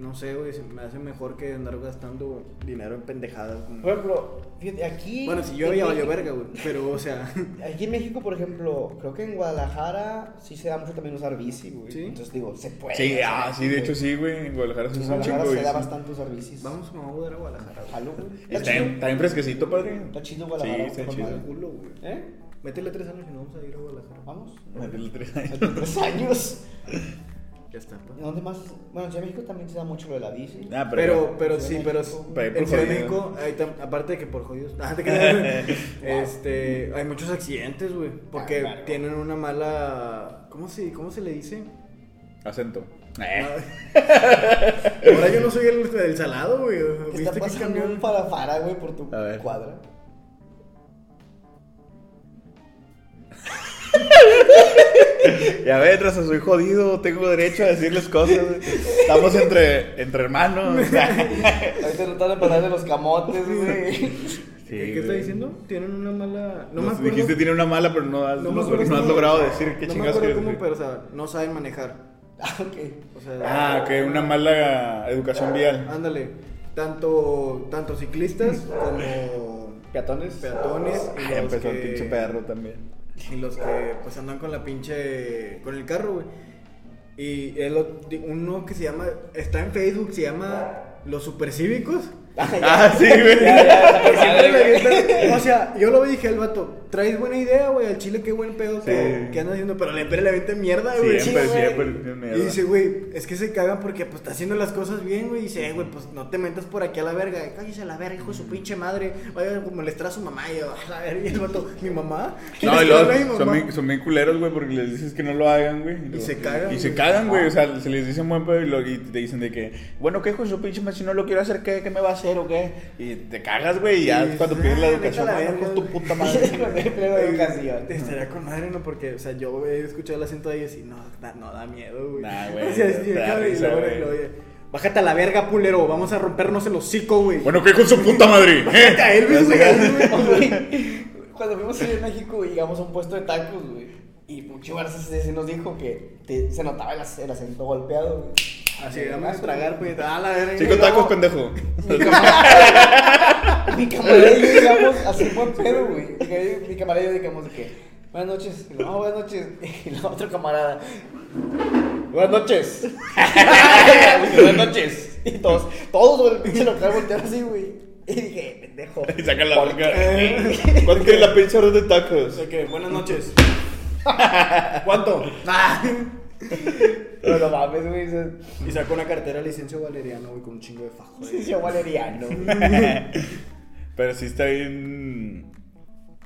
No sé, güey. Se me hace mejor que andar gastando dinero en pendejadas. como- Por ejemplo, fíjate, aquí. Bueno, si yo en ya valió verga, güey. Pero, o sea. *laughs* Aquí en México, por ejemplo, creo que en Guadalajara sí se da mucho también usar bici, güey. ¿Sí? Entonces digo, se puede. Sí, ah, aquí, sí, de güey. hecho sí, güey. En Guadalajara se En usa un Guadalajara chingo, se da bastante usar bicis. Vamos, me vamos a mudar a Guadalajara. Jalo, güey. Está Está bien, está fresquecito, padre. Está chido Sí, Guadalajara. está con chido. madre. culo, güey. ¿Eh? Métele tres años y no vamos a ir a Guadalajara. Vamos. Métele tres años. Hace tres años. *laughs* Ya está, pa. ¿Dónde más? Bueno, en Ciudad de México también se da mucho lo de la bici. Ah, Pero, pero Ciudad sí, pero por en Ciudad de. México, tam- aparte de que por jodidos, *laughs* ah, *laughs* *laughs* este, hay muchos accidentes, güey, porque Ah, claro. tienen una mala, ¿cómo se, cómo se le dice? Acento. Eh. Ahora yo no soy el, el salado, güey. Te está ¿Viste que pasando un farafara, güey, por tu A ver. cuadra. *laughs* Ya ves, raza, soy jodido, tengo derecho a decirles cosas. güey. Estamos entre, entre hermanos. *laughs* Ahorita no están de los camotes, güey. Sí, ¿Qué, qué está diciendo? Tienen una mala. No, No, me acuerdo. dijiste tiene una mala, pero no has, no no has cómo- logrado decir qué no me chingados acuerdo quieres cómo, decir. pero o sea, no saben manejar. *laughs* Ah, ok. O sea, Ah, que una mala educación vial. Ándale, tanto, tanto ciclistas como Peatones. peatones y los, empezó el pinche perro también. Y los que pues andan con la pinche con el carro, güey. Y uno que se llama está en Facebook, se llama Los Supercívicos. Ah, sí, güey. Ya, ya, Que siempre ya. avientan- o sea, yo lo vi y dije al vato, traes buena idea, güey, al chile qué buen pedo, Sí. que ¿qué andas haciendo? Pero le le avientan mierda, güey. Siempre, Sí, güey. siempre. miedo. Y dice, güey, es que se cagan porque pues está haciendo las cosas bien, güey. Y dice, eh, güey, pues no te metas por aquí a la verga. Cállese a la verga, hijo de su pinche madre. Vaya a molestar a su mamá. Y yo, a la verga. Y el vato, ¿mi mamá? No, y ¿Quieres luego mi son mamá? bien, son bien culeros, güey, porque les dices que no lo hagan, güey. luego- se cagan, Y se güey. cagan, güey. O sea, se les dice un buen pedo y, lo- y te dicen de que, bueno, ¿qué hijo de su pinche madre? Si no lo quiero hacer, ¿qué, qué me va a hacer o qué? Y te cagas, güey, y ya Y cuando pides la "Ah, educación, la "Ah, no, verga, con tu güey". puta *laughs* madre. Educación. Estaría con madre, ¿no? Porque, o sea, yo he escuchado el acento de ellos y no, da, no da miedo, güey. Nah, güey, *laughs* O sea, sí, te da cabrón, y risa, luego, güey. luego, oye, Bájate a la verga, pulero. Vamos a rompernos el hocico, güey. Bueno, ¿qué con su puta madre? *laughs* ¿Eh? a Elvis, güey. Cuando fuimos a de México, llegamos a un puesto de tacos, güey. Y Mucho Garza se, nos dijo que te- se notaba el, el acento golpeado, güey. Así, vamos a tragar, güey. A la verga. Cinco tacos, pendejo. Mi *laughs* camarada, *laughs* mi camarada y yo llegamos a hacer buen pedo, güey. Mi camarada y yo digamos de que, buenas noches. "Ah, buenas noches. *laughs* Y la otra camarada, buenas noches. buenas noches. Y todos, todos, güey, el pinche local voltearon así, güey. Y dije, pendejo. Y saca la ¿por boca. ¿Cuánto quiere la pinche hora de tacos? Que, buenas noches. ¿Cuánto? Ah. No, mames, güey. Y sacó una cartera licencio valeriano, güey, con un chingo de fajo. güey. Licencio Valeriano. *laughs* Pero sí está bien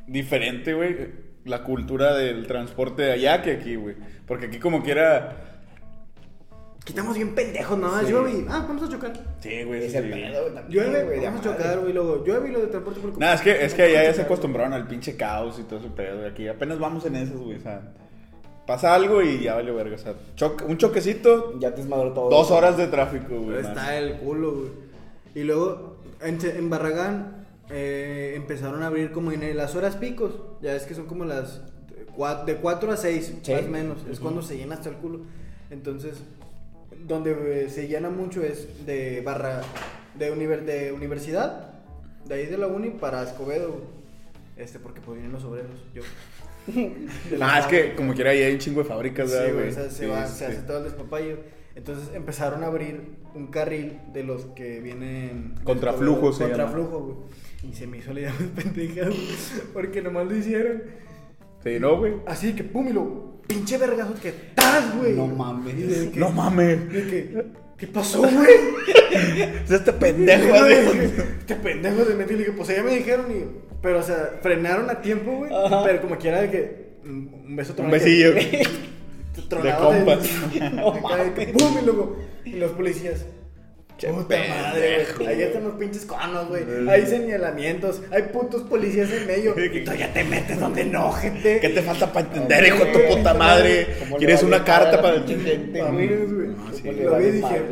diferente, güey, la cultura del transporte de allá que aquí, güey. Porque aquí como quiera... Quitamos bien pendejos, ¿no? Sí. Llueve. Ah, vamos a chocar. Sí, güey. Es sí, el güey. pedo, güey. también, Llueve, güey, vamos a chocar, güey. Luego, llueve y lo de transporte público. Nada, es que, es que allá ya se acostumbraron al pinche caos y todo ese pedo. Y aquí apenas vamos en esas, güey. O sea, pasa algo y ya vale verga. O sea, choque- un choquecito, Ya te desmadró todo. dos horas de tráfico, güey. Está el culo, güey. Y luego, en, en Barragán, eh, empezaron a abrir como en las horas picos. Ya es que son como las de 4 a 6, Sí. más o menos. Es cuando se llena hasta el culo. Entonces, donde eh, se llena mucho es de barra de, univer- de universidad, de ahí de la uni para Escobedo. Este, porque pues vienen los obreros, yo. Ah, es que como quiera ahí hay un chingo de fábricas, Sí, ¿verdad, güey, o sea, se, Sí, va, sí. se hace todo el despapayo. Entonces empezaron a abrir un carril de los que vienen. Contraflujo llama. Contraflujo, güey. Y se me hizo la idea muy pendeja, güey, porque nomás lo hicieron. Sí, no, güey. Así que pum, y lo pinche vergazo que ¡tas, güey! No mames. Que- No mames. de que, ¿Qué pasó, güey? Es *laughs* este pendejo. Dije, Este pendejo de. Y le dije, pues ya me dijeron. Y, pero, o sea, frenaron a tiempo, güey. Pero como quiera de que. Un un beso Un besillo. *laughs* que- De compas. No *laughs* de mames. ¡Pum! Y luego. Y los policías. Che Puta madre, güey. Ahí están los pinches conos, güey. Hay señalamientos. Hay putos policías en medio. *laughs* Y tú ya te metes donde no, gente. ¿Qué te falta para entender, hijo de tu puta madre? ¿Cómo le ¿Quieres una carta para pinche gente, güey? No, Lo vi y dije,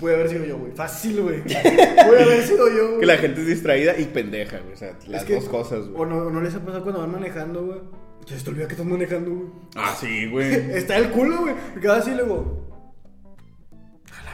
puede haber sido yo, güey. Fácil, güey. *laughs* Puede haber sido yo, güey. Que la gente es distraída y pendeja, güey. O sea, las Es que- dos cosas, O güey. no, o no les ha pasado cuando van manejando, güey. Se te olvida que estás manejando, güey. Ah, sí, güey. *laughs* Está el culo, güey. Y quedas así luego.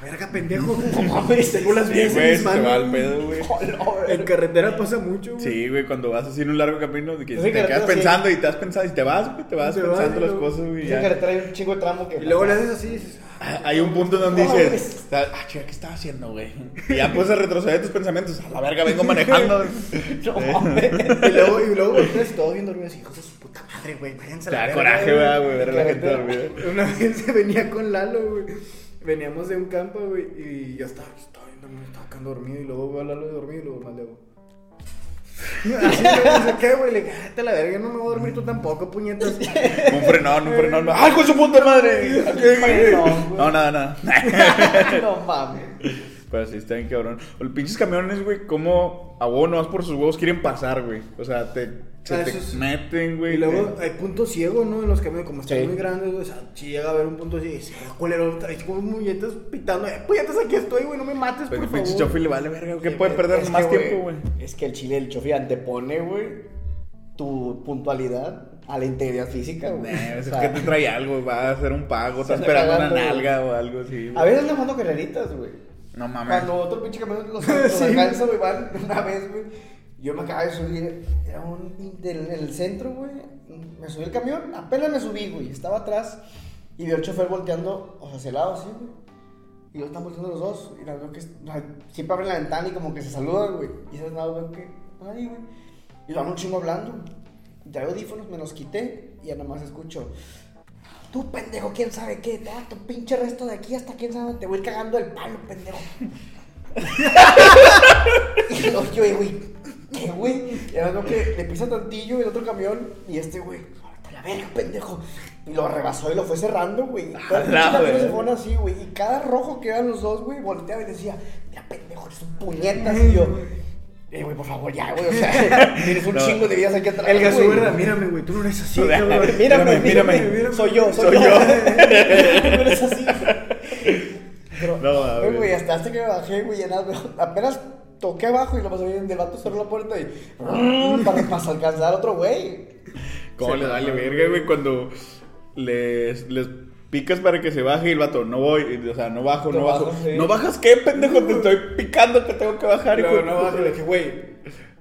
Verga, pendejo. *laughs* No mames. Tengo las Sí, vías güey, en mis se te va al pedo, güey. *laughs* En carretera pasa mucho, güey. Sí, güey, cuando vas así en un largo camino, de que te quedas sí. pensando y te vas pensando y te vas, güey, te vas Te vas, pensando y las luego- cosas, güey. En carretera hay un chingo de tramo que. Y luego le haces así y dices, Ah, Hay un punto donde No, dices, ah, chica, ¿qué estaba haciendo, güey? Y ya puedes retroceder tus pensamientos, a la verga, vengo manejando. *laughs* No mames. Y luego, y luego y todos bien dormidos. Hijos de su puta madre, güey. Váyanse a la da verga, coraje, güey. ¿verdad, güey, ver a la gente dormida. Una vez se venía con Lalo, güey. Veníamos de un campo, güey. Y yo estaba, estaba bien dormido, estaba acá dormido. Y luego veo a Lalo dormido y luego más le hago. *laughs* Así me ¿qué, güey? Le dije, "Ah, te la verga, no me voy a dormir tú tampoco, puñetas. *laughs* Un frenón, un frenón. ¡Ay, con su puta madre! *laughs* No, nada, nada. No mames. Pero sí, está bien cabrón. Los pinches camiones, güey, como a huevo nomás por sus huevos quieren pasar, güey. O sea, te, se Ah, te es- meten, güey. Y luego hay puntos ciegos, ¿no? En los camiones, como están Sí. muy grandes, güey. O sea, si llega a haber un punto ciego, dice, culero, hay como muñetas pitando. Eh, puñetas, aquí estoy, güey, no me mates, Pero por el pinche favor. chofer le vale verga, ¿qué Sí, puede es- perder es más que, tiempo, güey? Es que el chile del chofer antepone, güey, tu puntualidad a la integridad física, güey. Nah, es O sea, que te trae algo, va a hacer un pago, está esperando cagando, una güey. nalga o algo así. güey. A veces le mando carreritas, güey. No mames. Cuando otro pinche camión los, *laughs* los *laughs* Sí. alcanza, güey, van una vez, güey. Yo me acabo de subir, era un en el centro, güey. Me subí el camión, apenas me subí, güey. Estaba atrás y vi al chofer volteando o sea, hacia el lado, así, güey. Y lo están volteando los dos. Y la veo que siempre abren la ventana y como que se saludan, güey. Y ese lado veo que, ay, güey. Y van un chingo hablando. Ya audífonos, me los quité y ya nada más escucho. Tú, pendejo, quién sabe qué, te da tu pinche resto de aquí hasta quién sabe, te voy cagando el palo, pendejo. *laughs* y yo, güey, ¿qué, güey? Y ahora veo que le pisa tantillo el otro camión y este, güey, "Ahorita la verga, pendejo. Y lo rebasó y lo fue cerrando, güey. Todo el A la pinche camión se verga. fueron así, güey. Y cada rojo que eran los dos, güey, volteaba y decía, mira, pendejo, eres un puñetas. Y yo, eh, güey, por favor, ya, güey, o sea, *laughs* tienes un No. chingo de vidas aquí atrás. El güey. Gasuberda, mírame, güey, tú no eres así, *laughs* cabrón. Mírame, Mírame, mírame, mírame. Soy yo, soy, Soy yo. yo. *laughs* no eres así. Pero, No, a güey, hasta hasta que me bajé, güey, ya nada, güey, apenas toqué abajo y lo pasé bien del vato cerró la puerta y para, para alcanzar a otro güey. ¿Cómo le vale verga, güey? Cuando les, les picas para que se baje y el vato, no voy, y, o sea, no bajo, no, No bajo. bajo, sí. ¿No bajas qué, pendejo? Te estoy picando que tengo que bajar, Pero de no, puta. bájale, que, güey,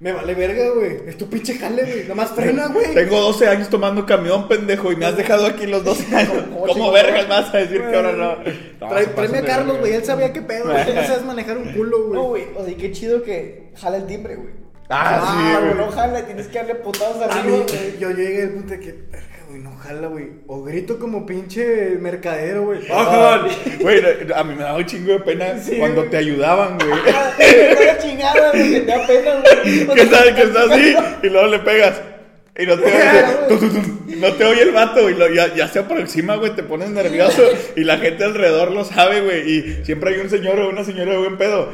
me vale verga, güey. Es tu pinche jale, güey. Nomás frena, güey. Tengo 12 años tomando camión, pendejo, y me has dejado aquí los 12 *laughs* años. ¿Cómo vergas vas a decir que ahora no? No, tráeme a Carlos, güey. Él sabía qué pedo, güey. Tú no sabes manejar un culo, güey. No, güey, o sea, qué chido que jala el timbre, güey. Ah, sí, güey, güey. no jala, tienes que darle putados A arriba, mí, güey. yo llegué al punto de que, güey, no jala, güey. O grito como pinche mercadero, güey. ¡Bajan! Güey, no, a mí me daba un chingo de pena Sí, cuando güey. te ayudaban, güey. Una chingada, güey, que te da pena, güey. *laughs* que estás que está así y luego le pegas. Y no te oye, Claro, tu, tu, tu, no te oye el vato y lo- ya, ya se aproxima, güey, te pones nervioso *laughs* y la gente alrededor lo sabe, güey. Y siempre hay un señor o una señora de buen pedo.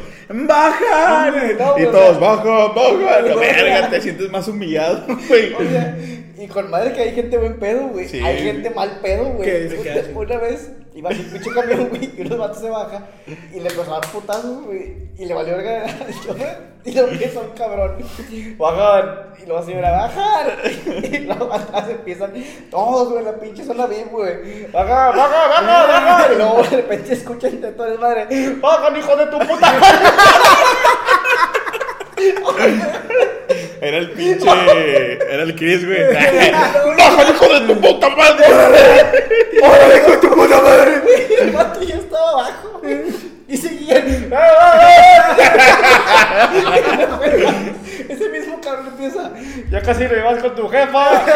No, y todos, bajan, bajan. no, Verga, no. te sientes más humillado, *laughs* güey. O sea, y con madre que hay gente buen pedo, güey. Sí. Hay gente mal pedo, güey. Una vez iba así pinche camión, güey, y unos vatos se baja y le empezó a güey. Y le valió verga chofer. Y lo empieza un cabrón. Bajan. Y luego señora, bajan. Y luego atrás empiezan todos, güey, la pinche zona bien, güey. Baja, baja, baja, baja. Y luego de repente escuchan entre toda madre. Bajan, hijo de tu puta. *laughs* Era el pinche. Era el Chris, güey. *laughs* ¡Baja, hijo de tu puta madre! ¡Hola, hijo de tu puta madre! El vato ya estaba abajo, güey. Y seguían. *laughs* Ese mismo cabrón empieza. Ya casi me vas con tu jefa. *laughs*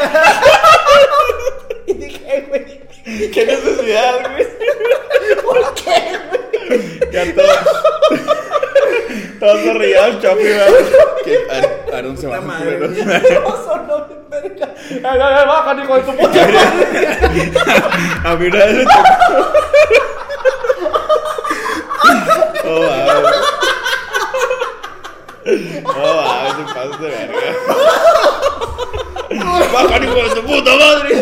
Y dije, güey. ¡Qué necesidad, güey! ¿Por qué, güey? Ya todos. Todos chapi, güey. Que Aaron- se Puta baja, madre. No *laughs* sonó de verga. ¡Ay, ay, ay, baja, hijo de tu puta madre! *laughs* A mí una vez me tocó. *laughs* Oh, wow. Oh, wow, te pasas de verga. Baja, hijo de tu puta madre.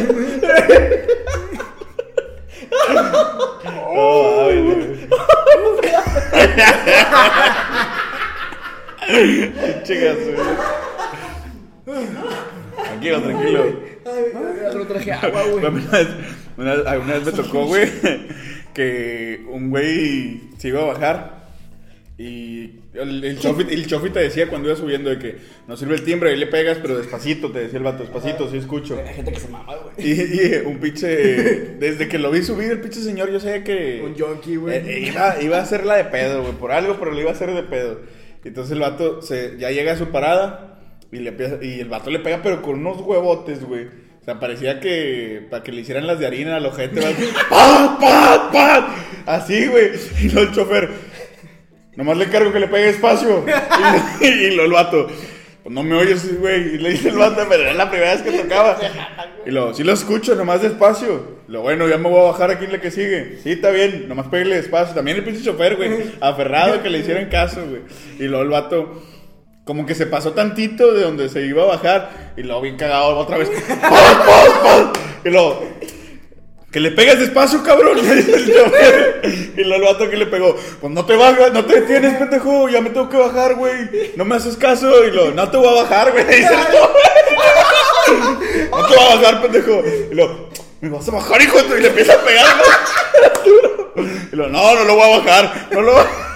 Oh, wow, güey. Chicas, Tranquilo, tranquilo. Ay, no traje agua, güey. Una vez, una, una vez me tocó, güey, que un güey se iba a bajar y el, el, chofi, el chofi te decía cuando iba subiendo de que no sirve el timbre, ahí le pegas, pero despacito, te decía el vato, despacito, sí escucho. Hay gente que se mama, güey. Y, y un pinche, desde que lo vi subir, el pinche señor, yo sabía que... Un junkie, güey. Eh, eh, iba, iba a hacerla de pedo, güey, por algo, pero le iba a hacer de pedo. Entonces el vato se, ya llega a su parada y, le empieza- y el vato le pega, pero con unos huevotes, güey. O sea, parecía que para que le hicieran las de harina al ojete. ¡Pat, pat, pat! Así, güey. Y luego el chofer, nomás le cargo que le pegue espacio. *laughs* Y, y luego el vato, pues no me oyes, güey. Y le dice el vato, pero era la primera vez que tocaba. Y luego, sí lo escucho, nomás despacio. Lo bueno, ya me voy a bajar aquí en la que sigue. Sí, está bien, nomás pégale despacio. También el pinche chofer, güey, aferrado que le hicieran caso, güey. Y luego el vato, como que se pasó tantito de donde se iba a bajar. Y luego bien cagado otra vez. *laughs* Y luego, que le pegas despacio, cabrón. *laughs* Y el vato que le pegó, pues no te bajas, no te detienes, pendejo. Ya me tengo que bajar, güey. No me haces caso. Y luego, no te voy a bajar, güey. *laughs* *laughs* No te voy a bajar, pendejo. Y luego, me vas a bajar, hijo de tu-". Y le empieza a pegar, güey. Y luego, no, no lo voy a bajar. No lo voy a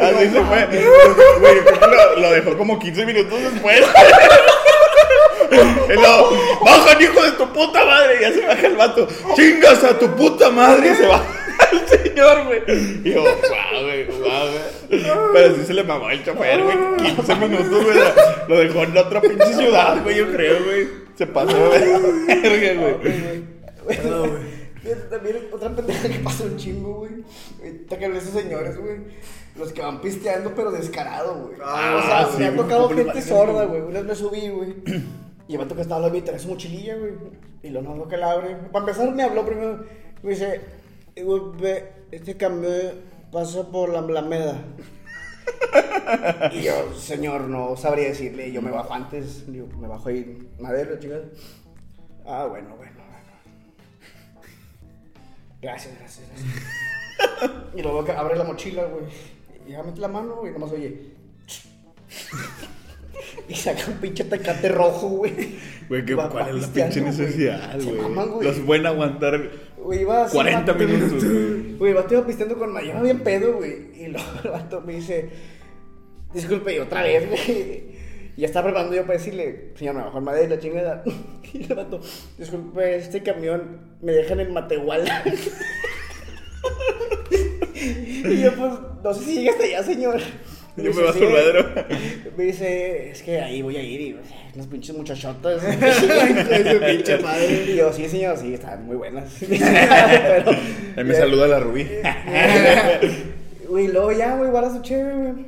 Así se fue. Güey, lo, lo dejó como 15 minutos después. Y luego, baja, hijo de tu puta madre. Y ya se baja el vato. Chingas a tu puta madre. Y se baja *laughs* el señor, güey. Y yo, guau, güey, guau, güey. Pero sí se le mamó el chofer, güey. 15 minutos, güey. Lo dejó en otra pinche ciudad, güey, yo creo, güey. Se pasó güey. No, güey. También otra pendeja que pasa un chingo, güey. Ahorita que esos señores, güey. Los que van pisteando, pero descarado, güey. Ah, o sea, sí, me ha tocado ¿cómo le gente sorda, güey? güey. Una vez me subí, güey. Y el vato que estaba hablando y trae su mochililla, güey. Y lo no que la abre. Para empezar, me habló primero. Me dice, "Eh, güey, ve, este cambio pasa por la Alameda. y yo, señor, no sabría decirle. Yo me bajo antes. Digo, me bajo ahí, madera, chingada. Ah, bueno, bueno, bueno. Gracias, gracias, gracias. y luego que abre la mochila, güey. Y ya mete la mano, güey, nomás oye. Y saca un pinche tecate rojo, güey. Güey, ¿qué- Va- ¿cuál va es la pinche necesidad, güey? Los pueden aguantar Güey, iba así, 40 vato, minutos, güey. Güey, vato iba pisteando con Maya, bien pedo, güey. Y luego el vato me dice, disculpe, y otra vez, güey. Y ya estaba preparando yo para decirle, señor, me bajó el madera y la chingada. *laughs* Y el vato, disculpe, este camión me deja en el Matehuala. *laughs* y yo, pues, no sé si llega hasta allá, señor. Yo dice, me bajo "Sí". el madero. *laughs* Me dice, es que ahí voy a ir y unas pinches muchachotas. *laughs* Ese pinche madre. Y yo, sí, señor, sí, están muy buenas. Pero, *laughs* Ahí me saluda la Rubí. Güey, luego ya, güey, guarda su chévere, güey.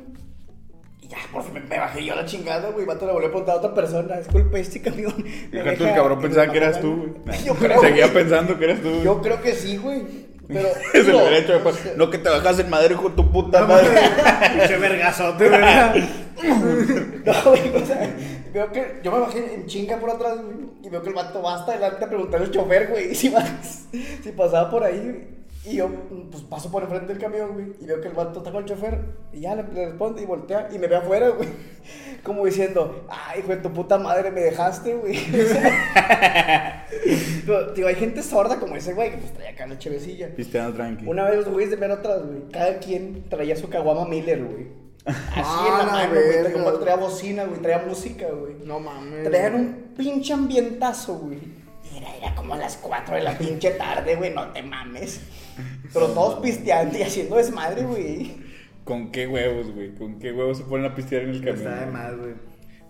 Y ya, por fin me, me bajé yo la chingada, güey. Vato le volvió a preguntar a otra persona. Disculpe, este camión. me tú, deja el cabrón en pensaba que eras tú, Mazatlán". güey. Yo creo. Seguía pensando que eras tú. Yo creo que sí, güey. Pero. *laughs* Es el derecho de o sea, No que te bajas en madero, hijo de tu puta madre. *laughs* Pinche vergazote, ¿verdad? *laughs* No, güey, o sea, veo que yo me bajé en chinga por atrás, güey, y veo que el vato va hasta adelante a preguntarle al chofer, güey, si, pasaba por ahí, güey. Y yo, pues, paso por enfrente del camión, güey, y veo que el vato está con el chofer, y ya le, le responde y voltea, y me ve afuera, güey, como diciendo, ay, hijo de tu puta madre, me dejaste, güey. Pero, digo, hay gente sorda como ese, güey, que pues traía acá la chevecilla. Pisteando tranqui. Una vez los güeyes de ver atrás, güey, cada quien traía su caguama Miller, güey. *laughs* Así Ah, en la la mano, güey. Como traía bocina, güey. Traía música, güey. No mames. Traían un pinche ambientazo, güey. Era, era como a las 4 de la pinche tarde, güey. No te mames. Pero todos pisteando y haciendo desmadre, güey. ¿Con qué huevos, güey? ¿Con qué huevos se ponen a pistear en el camión? Está de más, güey.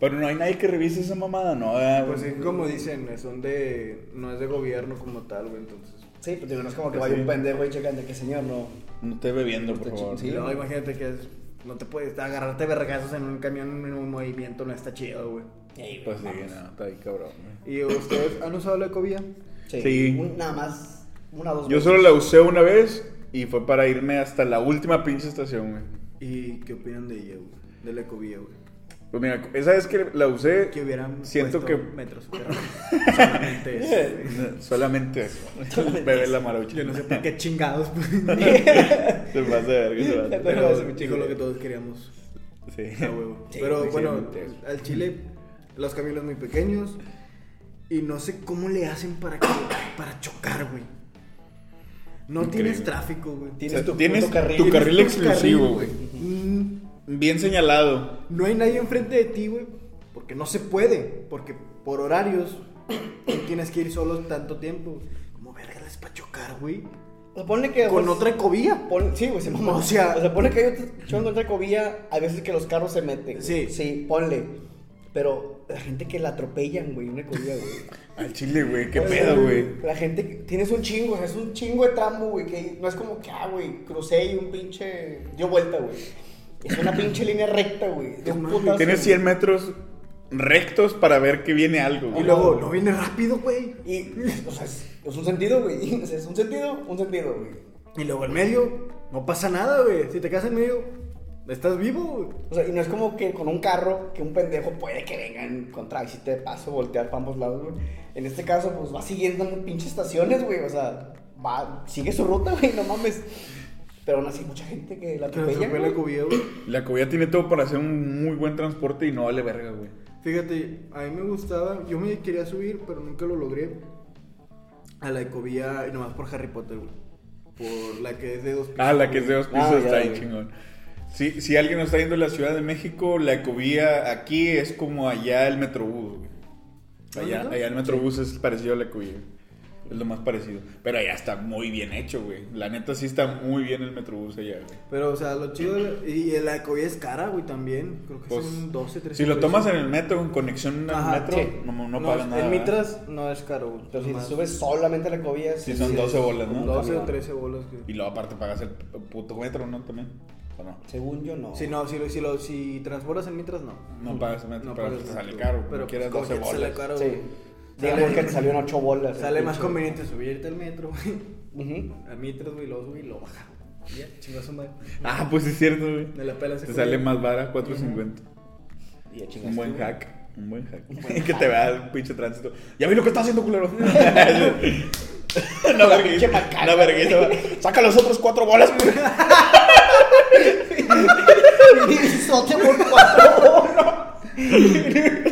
Pero no hay nadie que revise esa mamada, ¿no? Ah, Pues sí, como dicen, son de. No es de gobierno como tal, güey, entonces. Sí, pues digo, no es como que vaya sí. un pendejo y checan de que señor no. No esté bebiendo, por Está favor. Sí. luego imagínate que es- no te puedes agarrarte vergazos en un camión en un movimiento, no está chido, güey. Ey, Pues sí, no, está ahí cabrón, güey. ¿Y ustedes han usado la ecovía? Sí. Sí. Un- nada más. Una o dos Yo veces. solo la usé una vez y fue para irme hasta la última pinche estación, güey. ¿Y qué opinan de ella, güey? De la ecovía, güey. Pues mira, esa vez que la usé, Que hubieran siento que metros. pero *laughs* solamente eso, solamente eso. Bebé la marucha. Yo no sé por qué chingados, pues. *laughs* Se pasa de verga, se pasa. Pero Pero es muy dijo lo que todos queríamos. Sí. A huevo. Sí, Pero bueno, al Chile, los camiones muy pequeños. Y no sé cómo le hacen para, que, para chocar, güey. No Increíble. tienes tráfico, güey. Tienes O sea, tu tienes carril. tu carril exclusivo, güey. Bien señalado. No hay nadie enfrente de ti, güey. Porque no se puede. Porque por horarios tú tienes que ir solo tanto tiempo. ¿Cómo verga les para chocar, güey? O sea, ponle que. Con pues, otra ecovía. pon- sí, güey, se mamó. O sea- o sea, ponle que hay otro chongo otra cobilla. A veces que los carros se meten. Sí. Sí, ponle. Pero la gente que la atropellan, güey, una cobilla, güey. Al chile, güey. Qué O sea, pedo, güey. La gente, que- tienes un chingo, o sea, es un chingo de tramo, güey, que no es como que, ah, güey, crucé y un pinche, dio vuelta, güey. Es una pinche línea recta, güey, de un mames. putazo. Tienes güey. 100 metros rectos para ver que viene algo, Y güey. luego, no viene rápido, güey. Y, o sea, es, es un sentido, güey, *laughs* o sea, es un sentido, un sentido, güey. Y luego en medio, no pasa nada, güey. Si te quedas en medio, estás vivo, güey. O sea, y no es como que con un carro que un pendejo puede que venga en contra y si te paso voltear para ambos lados, güey. En este caso, pues va siguiendo pinches estaciones, güey, o sea, va, sigue su ruta, güey, no mames. Pero aún así, mucha gente que la atropella, la ecovía, güey. La cobilla tiene todo para hacer un muy buen transporte y no vale verga, güey. Fíjate, a mí me gustaba, yo me quería subir, pero nunca lo logré. A la ecovía, y nomás por Harry Potter, güey. Por la que es de dos pisos. Ah, la que es de dos pisos Ah, ya, está ahí güey. chingón. Si, si alguien nos está yendo a la Ciudad de México, la ecovía aquí es como allá el Metrobús, güey. Allá, allá el Metrobús es parecido a la ecovía. Es lo más parecido. Pero allá está muy bien hecho, güey. La neta sí está muy bien el Metrobús allá, güey. Pero, o sea, lo chido. Y la ecovía es cara, güey, también. Creo que Pues, son 12, 13 Si lo pesos. tomas en el metro, en conexión al Ajá, metro, sí. no, no, pagas nada. El ¿verdad? Mitras no es caro, güey. Pero si te Nomás- subes solamente a la cobilla, Sí, son 12 bolas, ¿no? 12 o Camión. 13 bolas, güey. Y luego aparte pagas el puto metro, ¿no? También. ¿O no? Según yo, no. Si no, si, lo, si, lo, si transbordas en Mitras, no. No pagas el metro, No pero pagas te sale caro. Pero pues, 12 como que sale bolas. caro, Sí. güey. Digamos que te salió en 8 bolas. Sale más pinche- conveniente subirte al metro, güey. Ujú. A Mitras, güey, luego sube y lo baja. Ya, chingazo madre. Ah, pues es cierto, güey. Me la pela Te sale más vara, 4.50. Y ya Un chingaste, buen hack. Un buen hack. *laughs* que te vea el pinche tránsito. Ya vi lo que está haciendo, culero. *laughs* *laughs* Pinche vergüenza. Una vergüenza. Saca los otros cuatro bolas, güey. Sote por cuatro mi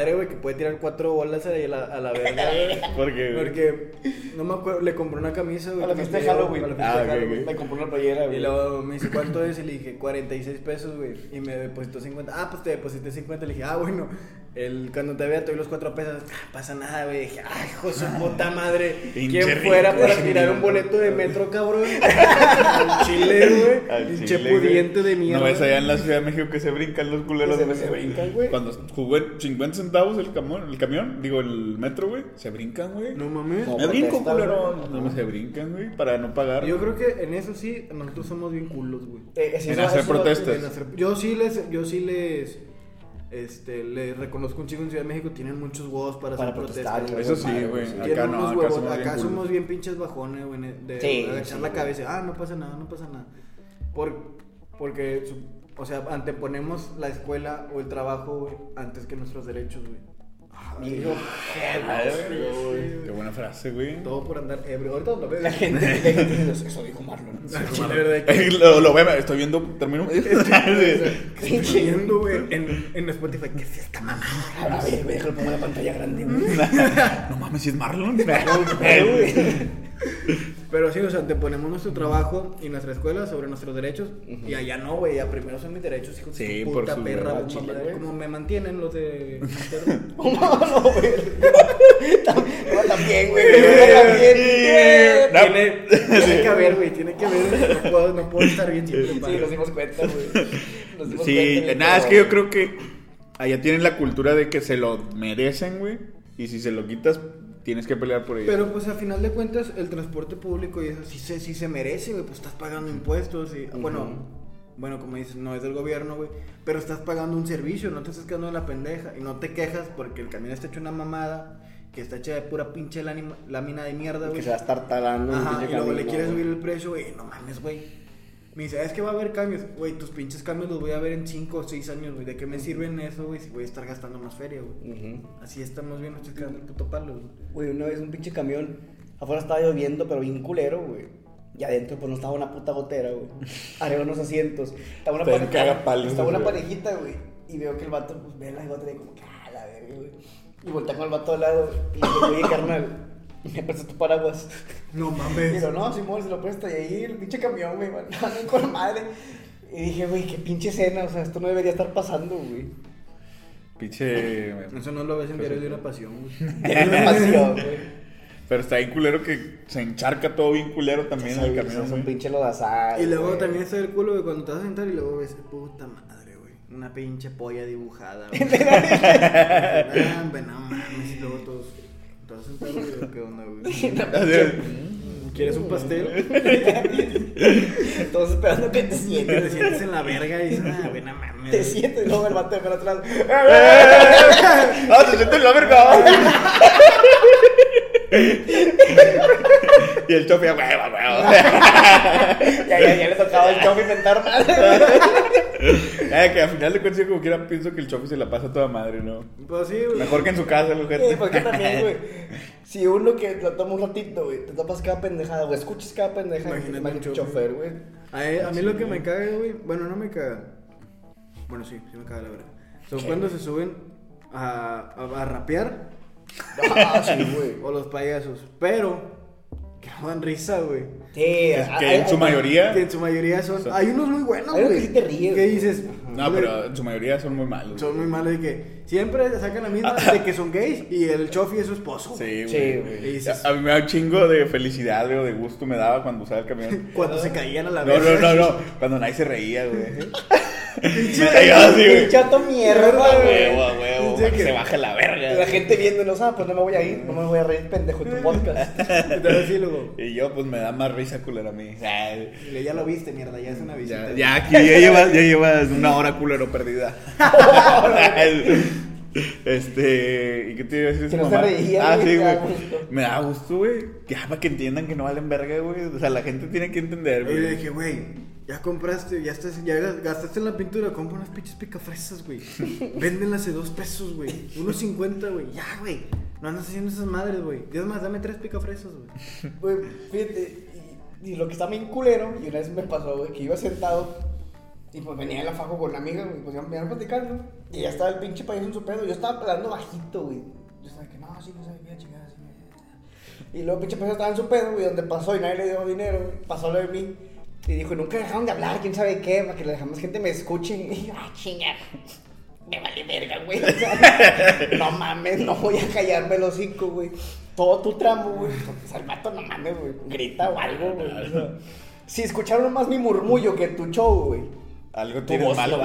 compadre, güey, que puede tirar cuatro bolas a la, a la verga, *laughs* güey. Porque. No me acuerdo, le compré una camisa, güey. A la fiesta de Halloween. a la fiesta Ah, de ok, Halloween. ok. Me compré una playera, güey. Y luego me dice, ¿cuánto es? Y le dije, 46 pesos, güey. Y me depositó 50. Ah, pues te deposité 50. Le dije, ah, bueno. El, cuando te vea, te doy los 4 pesos. Ah, pasa nada, güey. Dije, ay, hijo de su puta madre. ¿Quién fuera rico, para tirar un boleto de metro, cabrón? *laughs* Al chile, güey. Pinche pudiente de mierda. No ves allá en la Ciudad de México que se brincan los culeros. Se- brincan, güey. Cuando jugó en 50 centavos el camión, el camión, digo, el metro, güey. Se brincan, güey. No mames. No. Me brinco, culero. No me se brincan, güey, para no pagar. Yo creo que en eso sí, nosotros somos bien culos, güey. Eh, En hacer protestas. Yo sí les, yo sí les, este, les reconozco un chico en Ciudad de México, tienen muchos huevos para, Para hacer protestar, protestas. Eso sí, güey. sí. Acá no, huevos, somos bien acá culos. somos bien pinches bajones, güey, de Sí, agachar sí, la cabeza. Ah, no pasa nada, no pasa nada. Por, porque, su- o sea, anteponemos la escuela o el trabajo, güey, antes que nuestros derechos, güey. Ay, güey. Qué buena frase, güey. Todo por andar ebrio. Ahorita lo ves. La gente, la gente dice, eso dijo Marlon. *laughs* Chile, ¿verdad? Que- *laughs* lo, lo ve, estoy viendo, termino. *laughs* estoy viendo, güey, en, en Spotify. ¿Qué es esta mamá? A ver, güey, déjalo pongo en la pantalla grande, no mames, si es Marlon. güey. Pero sí, o sea, te ponemos nuestro trabajo y nuestra escuela sobre nuestros derechos. Y allá no, güey. Ya primero son mis derechos, hijos de Sí, por puta su- perra. bomba chile, güey. Como me mantienen los de. *laughs* No, no, güey. *laughs* No, también, güey. También. Tiene, tiene que haber, güey. Tiene que haber. No puedo, no puedo estar bien siempre. Sí, nos dimos cuenta, güey. Nos dimos Sí, cuenta, nada, es que yo creo que allá tienen la cultura de que se lo merecen, güey. Y si se lo quitas, tienes que pelear por ello. Pero pues a final de cuentas el transporte público y eso sí se, sí se merece, güey, pues estás pagando impuestos y bueno, bueno, como dices, no es del gobierno, güey, pero estás pagando un servicio, no te estás quedando en la pendeja y no te quejas porque el camión está hecho una mamada, que está hecha de pura pinche lámina de mierda, Que güey. se va a estar talando. Ajá, y luego le quieres subir el precio, güey, no mames, güey. Me dice, es que va a haber cambios. Güey, tus pinches cambios los voy a ver en 5 o 6 años, güey. ¿De qué me sirven eso, güey, si voy a estar gastando más feria, güey? Ujú. Así estamos bien, no estoy quedando el puto palo, güey. Güey, una vez un pinche camión, afuera estaba lloviendo, pero bien culero, güey. Y adentro, pues no estaba una puta gotera, güey. *laughs* Arriba unos asientos. Estaba una, pareja- cagapalos, estaba una parejita, güey. Y veo que el vato, pues ve la gotera y como que, ah, la verga, güey. Y voltea con el vato al lado y le digo, oye, carnal, *laughs* me prestas tu paraguas. No Y mames. digo, no, Simón, se lo presta. Y ahí el pinche camión, güey, man, *laughs* con madre. Y dije, güey, qué pinche escena, o sea, esto no debería estar pasando, güey. Pinche. Eso no lo ves en *laughs* diario de una pasión, güey. Me pasión, güey. Pero está bien culero que se encharca todo bien culero también en el camión, Es un pinche lodazal. Y luego güey. también está el culo, güey, cuando te vas a sentar y luego ves, puta madre, güey. Una pinche polla dibujada, güey. Ah, no mames. Y luego todos, güey, ¿qué onda, güey? *laughs* ¿Quieres un pastel? *laughs* Todos esperando que te sientes. te sientes en la verga y dices, ah, no mames. Te sientes luego el vato de para atrás. *laughs* ¡Ah, te sientes la verga! y el chofe, huevo, huevo. ya, ya, ya le tocaba al chavo inventar madre. Eh, *laughs* que al final de cuentas, yo como quiera, pienso que el chofe se la pasa a toda madre, ¿no? Pues sí, güey. Mejor que en su casa, el Sí, ojete. porque también, güey. Si uno que lo toma un ratito, güey, te topas cada pendejada, o escuchas cada pendejada, Imagínate imagínate un chofer, güey. A, a mí lo que me caga, güey. Bueno, no me caga. Bueno, sí, sí me caga la verdad. Son cuando se suben a, a, a rapear *laughs* Ah, sí, güey. o los payasos. Pero, que no dan risa, güey. Sí, Es hay- que en su hay- mayoría. Que en su mayoría son. Son- Hay unos muy buenos, güey. que sí te ríes, ¿Qué dices? No, pero en su mayoría son muy malos. Son muy malos de que siempre sacan la misma de que son gays y el chofi es su esposo. Sí, güey. Sí, güey. Dices, A, a mí me da un chingo de felicidad, güey, o de gusto me daba cuando usaba el camión. *laughs* cuando se caían a la No, vez. no, no, no. Cuando nadie se reía, güey. *laughs* me caía así, güey. chato mierda, A güey. huevo, a huevo. Que se baje la verga. La gente viéndonos, ah, pues no me voy a ir, no me voy a reír, pendejo, en tu podcast. *laughs* Y yo, pues me da más risa culero a mí. Le- Ya lo viste, mierda, ya es una visita. Ya, ya aquí ya llevas, ya llevas una hora culero perdida. Este, ¿y qué te iba a decir? Que no se mamá? reía, Ah, güey, sí, güey. Me da gusto, güey. Ya para que entiendan que no valen verga, güey. O sea, la gente tiene que entender, Y le güey. dije, güey, ya compraste, ya, estás, ya gastaste en la pintura, compra unas pinches picafresas, güey. *laughs* Véndenlas de dos pesos, güey. Unos cincuenta, güey. Ya, güey. No andas haciendo esas madres, güey. Dios más, dame tres picafresas, güey. Güey, fíjate, y, y lo que está bien culero, y una vez me pasó, güey, que iba sentado y pues venía en la fajo con la amiga, güey, pues ya me iban platicando, y ya estaba el pinche país en su pedo, yo estaba pelando bajito, güey. Yo estaba que, no, sí, no qué chingada, sí, me-". Y luego el pinche país estaba en su pedo, güey, donde pasó y nadie le dio dinero, güey, pasó lo de mí. Y dijo, nunca dejaron de hablar, quién sabe qué, para que la demás gente me escuche. Y yo, ah, chinga, me vale verga, güey. O sea, *laughs* no mames, no voy a callarme el hocico, güey. Todo tu tramo, güey. O sea, el vato no mames, güey. Grita o algo, güey. O sea, si escucharon más mi murmullo que tu show, güey. Algo tienes malo.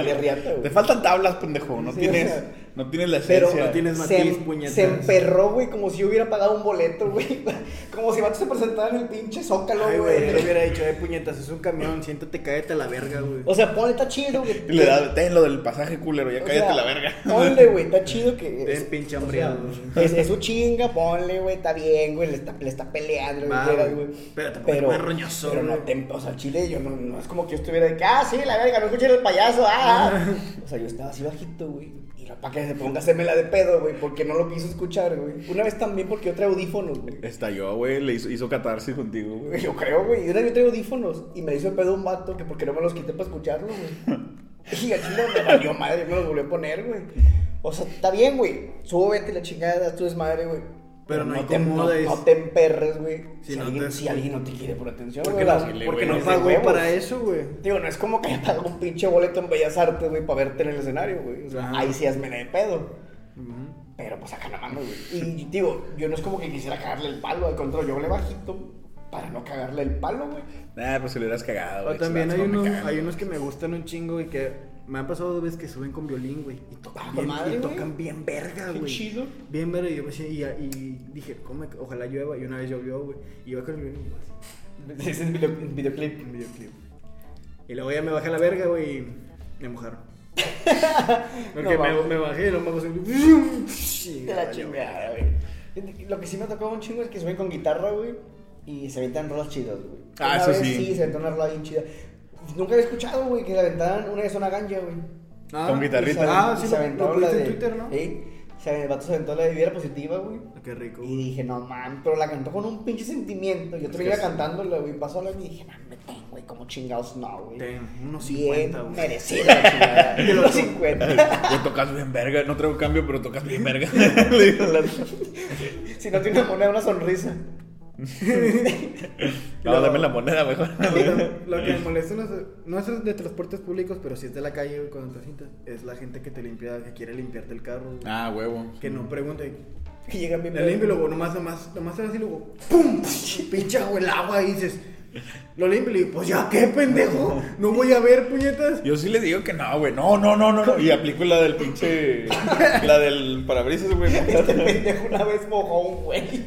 Te faltan tablas, pendejo. No Sí, tienes, o sea, no tienes la Pero esencia. no tienes se, matiz, puñetas. se emperró, güey, como si yo hubiera pagado un boleto, güey. *laughs* Como si vato se presentara en el pinche zócalo, Ay, güey, yo hubiera dicho, eh, puñetas, es un camión, siéntate, cállate a la verga, güey. O sea, ponle, está chido, güey. Le da, ten lo del pasaje culero, ya O cállate sea, la verga. Ponle, güey, está chido que. Ten es- pinche o sea, hambriado. es, es su chinga, ponle, güey, está bien, güey, le está, le está peleando, Va, güey, güey. Pero pones muy roñoso, Pero no te, o sea, al chile, yo no, no es como que yo estuviera de que, ah, sí, la verga, no escuché el payaso, ah. *laughs* o sea, yo estaba así bajito, güey. Y para que se ponga a hacerme la de pedo, güey, porque no lo quiso escuchar, güey. Una vez también porque yo traigo audífonos, güey. Estalló, güey. Le hizo, hizo catarsis contigo, güey. Yo creo, güey. Y una vez yo traigo audífonos y me hizo el pedo un vato que porque no me los quité para escucharlo, güey. *laughs* Y chile me valió madre, me los volvió a poner, güey. O sea, está bien, güey. Súbete la chingada, tu desmadre, güey. Pero no te, no, incomodes. no te emperres, güey. Si Si, no alguien, te- si alguien no te quiere por atención, Porque güey. no, porque güey, no pagó para eso, güey. Digo, no es como que haya pagado un pinche boleto en Bellas Artes, güey, para verte en el escenario, güey. O sea, Ajá. ahí sí hazme de pedo. Pero pues acá no mames, güey. Y digo, yo no es como que quisiera cagarle el palo, al contrario, yo le bajito para no cagarle el palo, güey. Nah, pues se le hubieras cagado, también hay no unos, cagan, hay unos que me gustan un chingo y que me han pasado dos veces que suben con violín, güey. Y tocan Ah, bien, madre, y güey. tocan bien verga, Qué güey. chido. Bien verga. Y yo me y, y dije, ¿cómo ojalá llueva. Y una vez llovió, güey. Y iba con el violín así, Es en videoclip. un videoclip. Y luego ya me bajé a la verga, güey, y me mojaron. *laughs* Porque No, me, me bajé y los magos así. De la chingada, güey. Lo que sí me tocó un chingo es que suben con guitarra, güey. Y se aventan rolas chidas, güey. Ah, Una eso vez sí. Sí, se aventó una rola bien chida. Nunca había escuchado, güey, que se aventaran una de zona ganja, güey. Con guitarrita. Se- Ah, sí, se aventó lo la de- en Twitter, ¿no? Sí. Se, el vato se aventó la de Viviera Positiva, güey. Qué rico. Y dije, no mames, pero la cantó con un pinche sentimiento. Yo que iba sí. cantándola, güey. Pasó la y dije, mames, ten, güey, como chingados no, güey. Ten, unos Bien 50, güey. merecido chingada. *laughs* Unos 50. Güey, *laughs* tocas bien verga. No traigo cambio, pero tocas bien verga. Le *laughs* si no tiene una moneda, una sonrisa. *laughs* No, dame la moneda mejor. *laughs* Lo que me *laughs* molesta no es, no es de transportes públicos, pero si es de la calle, güey, cuando te sientas, es la gente que te limpia, que quiere limpiarte el carro, güey. Ah, huevo. Que no pregunte. Que llegan bien Le limpio y luego nomás, nomás, nomás se va así y luego ¡pum! Pinche agua el agua y dices, lo limpio y le digo, pues ya qué pendejo, no voy a ver puñetas. Yo sí le digo que no, güey. No, no, no, no, no. Y aplico la del pinche. La del parabrisas, güey. Este pendejo una vez mojó un güey.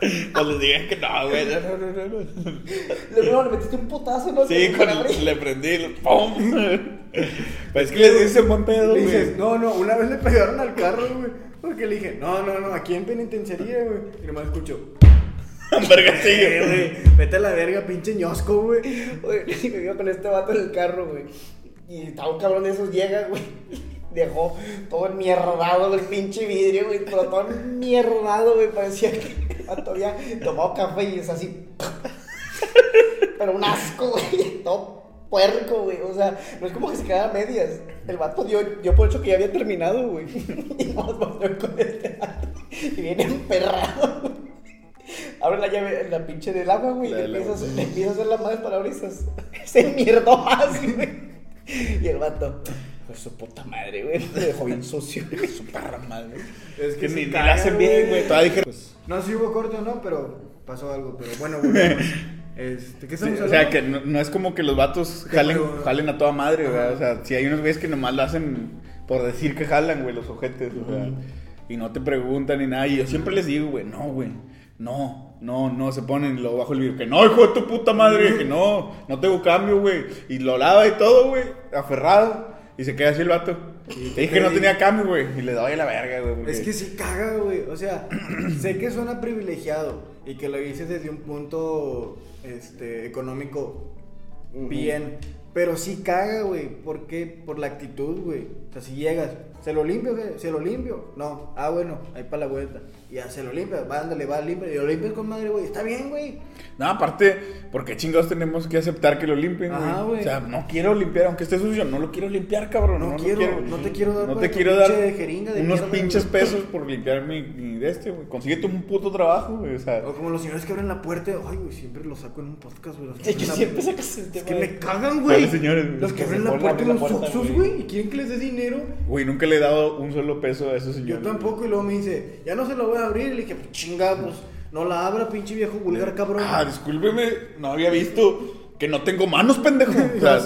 Pues les dije que no, güey. No, no, no, no, no. Luego le metiste un putazo, ¿no? Sí, Con el el, le prendí. le- ¡Pum! Pues es que les dice buen pedo, Le dices, güey. no, no, una vez le pegaron al carro, güey. Porque le dije, no, no, no, aquí en penitenciaría, güey. Y nomás escucho, *laughs* Un vergacillo, "Eh, güey, vete a la verga, pinche ñosco, güey. Oye, *laughs* y me iba con este vato en el carro, güey. Y estaba un cabrón de esos, llega, güey. *laughs* Dejó todo enmierdado del pinche vidrio, güey. Pero todo enmierdado, güey. Parecía que había tomado café y es así. Pero un asco, güey. Todo puerco, güey. O sea, no es como que se quedara a medias. El vato dio, dio por hecho que ya había terminado, güey. *laughs* Y nos volvió con este vato. Y viene emperrado. Abre la llave, la pinche del agua, güey, y le empieza, a hacer- le empieza a hacer la madre parabrisas. Se mierdó más, güey. Y el vato, pues su puta madre, güey, me dejó bien sucio. Su perra madre. Es Que que ni, ni la hacen bien, güey. Todavía dije, pues. No sé si hubo corte o no, pero pasó algo. Pero bueno, volvemos. *laughs* Este, ¿Qué Sí, estamos o sea, que no, no es como que los vatos jalen, pero- jalen a toda madre. O sea, si hay unos güeyes que nomás lo hacen por decir que jalan, güey, los ojetes, o sea. Y no te preguntan ni nada. Y yo siempre les digo, güey, no, güey. No, no, no, se ponen lo bajo el video. Que no, hijo de tu puta madre, que no, no tengo cambio, güey. Y lo lava y todo, güey, aferrado. Y se queda así el vato. Y Te dije que no tenía cambio, güey. Y le doy a la verga, güey. porque- Es que sí caga, güey. O sea, *clears throat* sé que suena privilegiado y que lo dices desde un punto este, económico bien. Pero sí caga, güey. ¿Por qué? Por la actitud, güey. O sea, si llegas, ¿se lo limpio? qué? ¿Se lo limpio? No. Ah, bueno, ahí para la vuelta. Y ya se lo limpia, va, ándale, va, limpia. Y lo limpias con madre, güey. Está bien, güey. No, aparte, porque chingados tenemos que aceptar que lo limpien, güey. Ajá, güey. O sea, no quiero limpiar, aunque esté sucio, no lo quiero limpiar, cabrón. No quiero- no te quiero dar No te quiero dar jeringa de unos mierda, pinches güey. pesos por limpiar mi, mi de este, güey. Consíguete un puto trabajo, güey. O sea, O como los señores que abren la puerta. Ay, güey, siempre lo saco en un podcast, güey. los *laughs* que que siempre sacas el Es tema que de- me cagan, güey. ¿Cuáles señores, güey? Los que abren se la puerta la los Oxxos, güey. Y quieren que les dé dinero. güey, nunca le he dado un solo peso a esos Yo señores. tampoco. Y luego me dice, ya no se lo voy a abrir. Y le dije, pues chinga, pues no la abra, pinche viejo vulgar, cabrón. Ah, discúlpeme, no había visto que no tengo manos, pendejo. *laughs* O sea,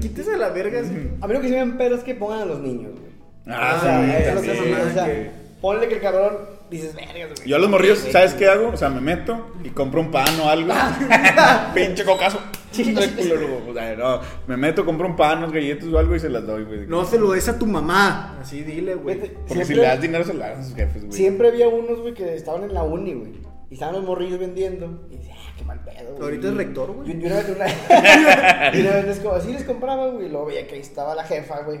quítese la verga. así. A mí lo que sí me empera es que pongan a los niños, güey. Ah, o sea, sí, es lo que también, sí, o sea, que- ponle que el cabrón dices, vergas, güey. Yo a los morrillos. ¿sabes qué hago? O sea, me meto y compro un pan o algo. *laughs* *laughs* Pinche cocazo. O sea, no, me meto, compro un pan, unas galletas o algo y se las doy, güey. No se lo des a tu mamá. Así dile, güey. Porque si le das dinero se lo das a sus jefes, güey. Siempre había unos, güey, que estaban en la uni, güey. Y estaban los morrillos vendiendo. Y decía, ah, qué mal pedo, güey. Ahorita es rector, güey. Y y una vez, una, *laughs* y una vez les, así les compraba, güey. Y luego veía que ahí estaba la jefa, güey.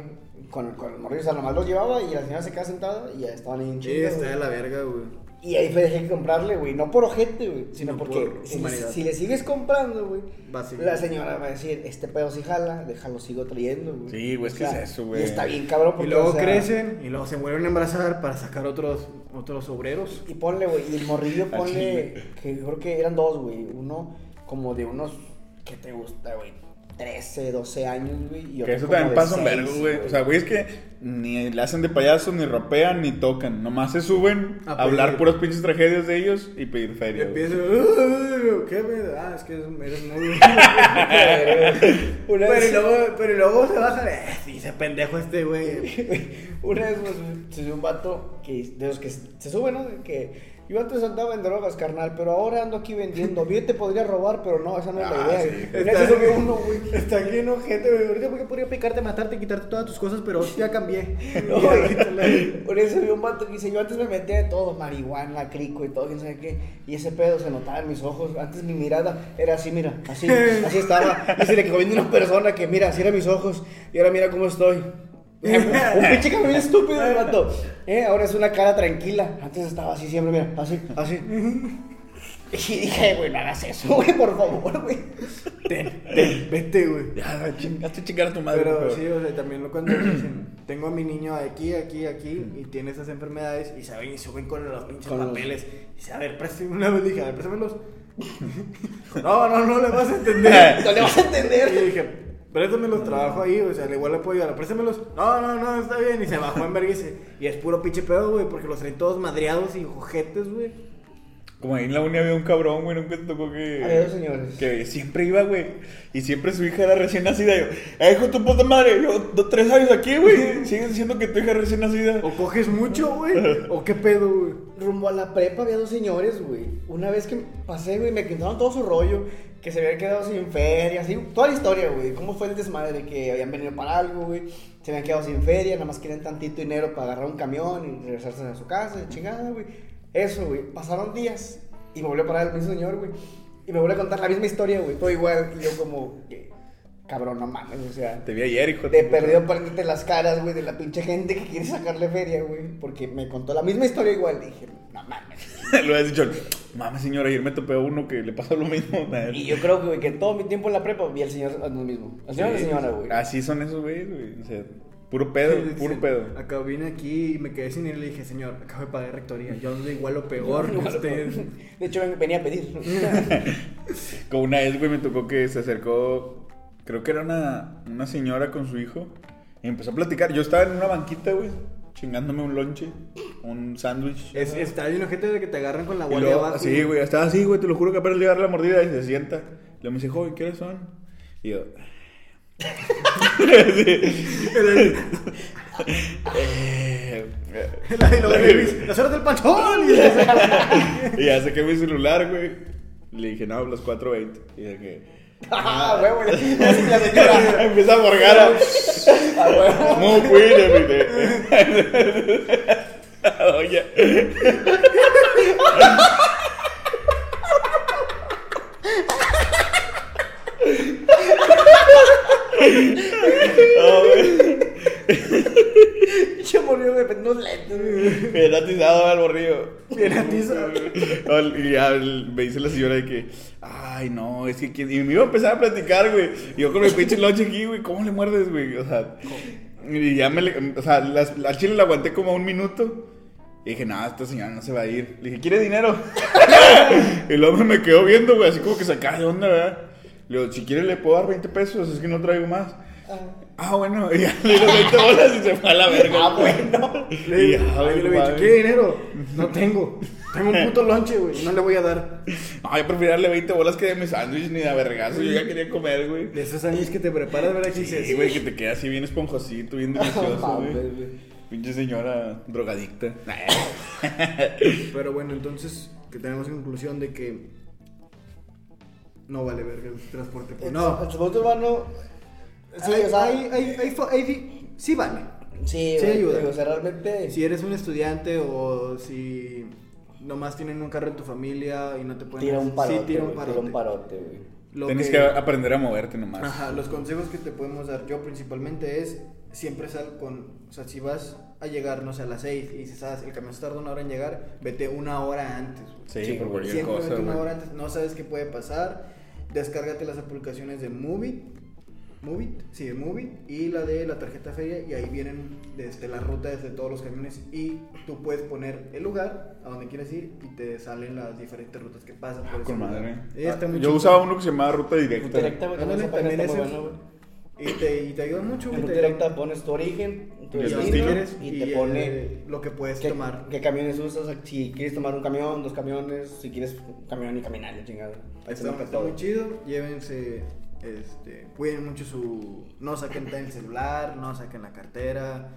Con, con los morrillos, o sea, nomás los llevaba y la señora se quedaba sentada y ya estaban ahí en Sí, chinga, está de la verga, güey. Y ahí fue dejé de comprarle, güey. No por ojete, güey. Sino No porque por si, si le sigues comprando, güey. La señora va a decir, este pedo sí jala, déjalo, sigo trayendo, güey. Sí, güey, es que es eso, güey. Y está bien cabrón Y porque, luego o sea, crecen y luego se vuelven a embarazar para sacar otros, otros obreros. Y ponle, güey, y el morrillo ponle, que creo que eran dos, güey. Uno como de unos, ¿qué te gusta, güey? 13, 12 años, güey. y Que eso también de pasa un vergo, güey. O sea, güey, es que ni le hacen de payasos, ni rapean, ni tocan. Nomás se suben A a, hablar puras pinches tragedias de ellos y pedir Y feria. güey. empieza, "Uh, ¿qué me Ah, es que eres muy. *laughs* Una pero, y vez, luego, pero y luego se baja, eh, dice pendejo este güey. *laughs* una vez pues, se subió un vato que, de los que se sube, ¿no? Que yo antes andaba en drogas, carnal, pero ahora ando aquí vendiendo. *laughs* Bien te podría robar, pero no, esa no es la Ah, idea. sí. Vez se subió uno, güey. *laughs* Está lleno de gente, güey. Ahorita porque podría picarte, matarte, quitarte todas tus cosas, pero ya cambié. *laughs* No, Y ahorita la- por eso vi un vato que dice, yo antes me metía de todo, marihuana, crico y todo, quién sabe qué, y ese pedo se notaba en mis ojos, antes mi mirada era así, mira, así, así estaba, y se le quedó viendo una persona que, mira, así eran mis ojos, y ahora mira cómo estoy. *laughs* un pinche camino *laughs* estúpido el vato, eh, ahora es una cara tranquila, antes estaba así siempre, mira, así, así. Y dije, güey, no hagas eso, *laughs* güey, por favor, güey. Ten, ten, vete, güey. Ya, chingaste chingar a tu madre. Pero por sí, o sea, también lo cuando dicen, tengo a mi niño aquí, aquí, aquí, y tiene esas enfermedades, y saben y suben con los pinches Con los- papeles. Y dice, a ver, préstame una vez, dije, a ver, préstamelos. no, no, no le vas a entender. No le vas a y entender. dije, préstamelos, trabajo ahí, o sea, igual le puedo ayudar, préstamelos. No, no, no, está bien. Y se bajó en verga y se- y es puro pinche pedo, güey, porque los traen todos madreados y ojetes, güey. Como ahí en la uni había un cabrón, güey, nunca te tocó que. Dos señores. Que siempre iba, güey. Y siempre su hija era recién nacida. Y yo, eh, hijo tu puta madre, yo tres años aquí, güey. *laughs* Sigues diciendo que tu hija es recién nacida. O coges mucho, güey, o qué pedo, güey. Rumbo a la prepa había dos señores, güey. Una vez que pasé, güey, me contaron todo su rollo. Que se habían quedado sin feria, así. Toda la historia, güey. Cómo fue el desmadre. Que habían venido para algo, güey. Se habían quedado sin feria. Nada más querían tantito dinero para agarrar un camión y regresarse a su casa. Chingada, güey. Eso, güey. Pasaron días. Y me volvió a parar el mismo señor, güey. Y me volvió a contar la misma historia, güey. Todo igual. Y yo, como, que, cabrón, no mames. O sea, Te vi ayer, hijo de puta perdido ponerte las caras, güey, de la pinche gente que quiere sacarle feria, güey. Porque me contó la misma historia igual. Dije, no mames. *laughs* Lo has dicho, mames, señora, ayer me topé a uno que le pasó lo mismo. *laughs* Y yo creo que, güey, que todo mi tiempo en la prepa vi al señor lo mismo. Al señor y la señora, güey. Así son esos güeyes, güey. O sea, puro pedo, puro pedo. Acá vine aquí y me quedé sin ir y le dije, señor, acabo de pagar rectoría. Yo ando igual o peor que usted. *laughs* De hecho, ven- venía a pedir. Como una vez, güey, me tocó que se acercó, creo que era una, una señora con su hijo, y empezó a platicar. Yo estaba en una banquita, güey, chingándome un lonche, un sándwich. Es, está bien gente de que te agarran con la guardia abajo. sí, güey, estaba así, güey, te lo juro que apenas le iba a dar la mordida y se sienta. Luego me dice, joven, ¿qué horas son? Y yo... *laughs* Le *laughs* las horas del panchón. Y *laughs* y ya saqué mi celular, güey. Le dije, no, las 4.20. Y dije, ah, *laughs* empieza a. Ah, güey. Muy. Oye. *laughs* *laughs* Pinche murió de unos lentes. Bien atizado al borrillo. Bien atizado. *laughs* Y ya me dice la señora de que, ay, no, es que. quién-". Y me iba a empezar a platicar, güey. Y yo con mi pinche lonche aquí, güey, ¿cómo le muerdes, güey? O sea, y ya me le. O sea, las- al chile la aguanté como un minuto. Y dije, no, esta señora no se va a ir. Le dije, ¿quiere dinero? *laughs* y luego me quedó viendo, güey, así como que sacaba de onda, ¿verdad? Le digo, si quiere le puedo dar 20 pesos, es que no traigo más. Ah, bueno, *laughs* y ya le digo 20 bolas y se fue a la verga. Ah, bueno. Le Y digo, ay, le dicho. ¿quiere dinero? No tengo. Tengo un puto lonche, güey. No le voy a dar. *laughs* No, yo prefiero darle 20 bolas que de mi sándwich ni de vergazo. Yo ya quería comer, güey. De esos años que te preparas, ¿verdad? Dices, Sí, güey, que te queda así bien esponjosito, bien No *laughs* delicioso, güey. Pinche señora drogadicta. Pero bueno, entonces, que tenemos conclusión de que no vale verga el transporte. público. El No. transporte urbano. Sí, hay, o sea. hay, hay, hay sí vale. Sí, sí ayuda. O sea, realmente. Si eres un estudiante o si nomás tienen un carro en tu familia y no te pueden Tira un parote. sí, tira un parote. Tira un parote, güey. Lo Tienes que... aprender a moverte nomás. Ajá, los consejos que te podemos dar yo principalmente es siempre sal con, o sea, si vas a llegar, no sé, a las 6 y dices, ah, el camión se tarda una hora en llegar, vete una hora antes. güey. Sí, por cualquier Siempre cosa, vete una güey. hora antes, no sabes qué puede pasar. Descárgate las aplicaciones de Movit, Movit, sí, de Movit y la de la tarjeta feria y ahí vienen desde la ruta desde todos los camiones y tú puedes poner el lugar a donde quieres ir y te salen las diferentes rutas que pasan por ese Con madre. Está muy Yo chido. usaba uno que se llamaba Ruta Directa. Directa. Y te, y te ayuda mucho. En ruta te- directa pones tu origen, tu destino, y y te pone lo que puedes qué, tomar. qué camiones usas, si quieres tomar un camión, dos camiones, si quieres un camión y caminar, chingada. Está, está muy chido. Llévense, este, cuiden mucho su. No saquen el celular, no saquen la cartera,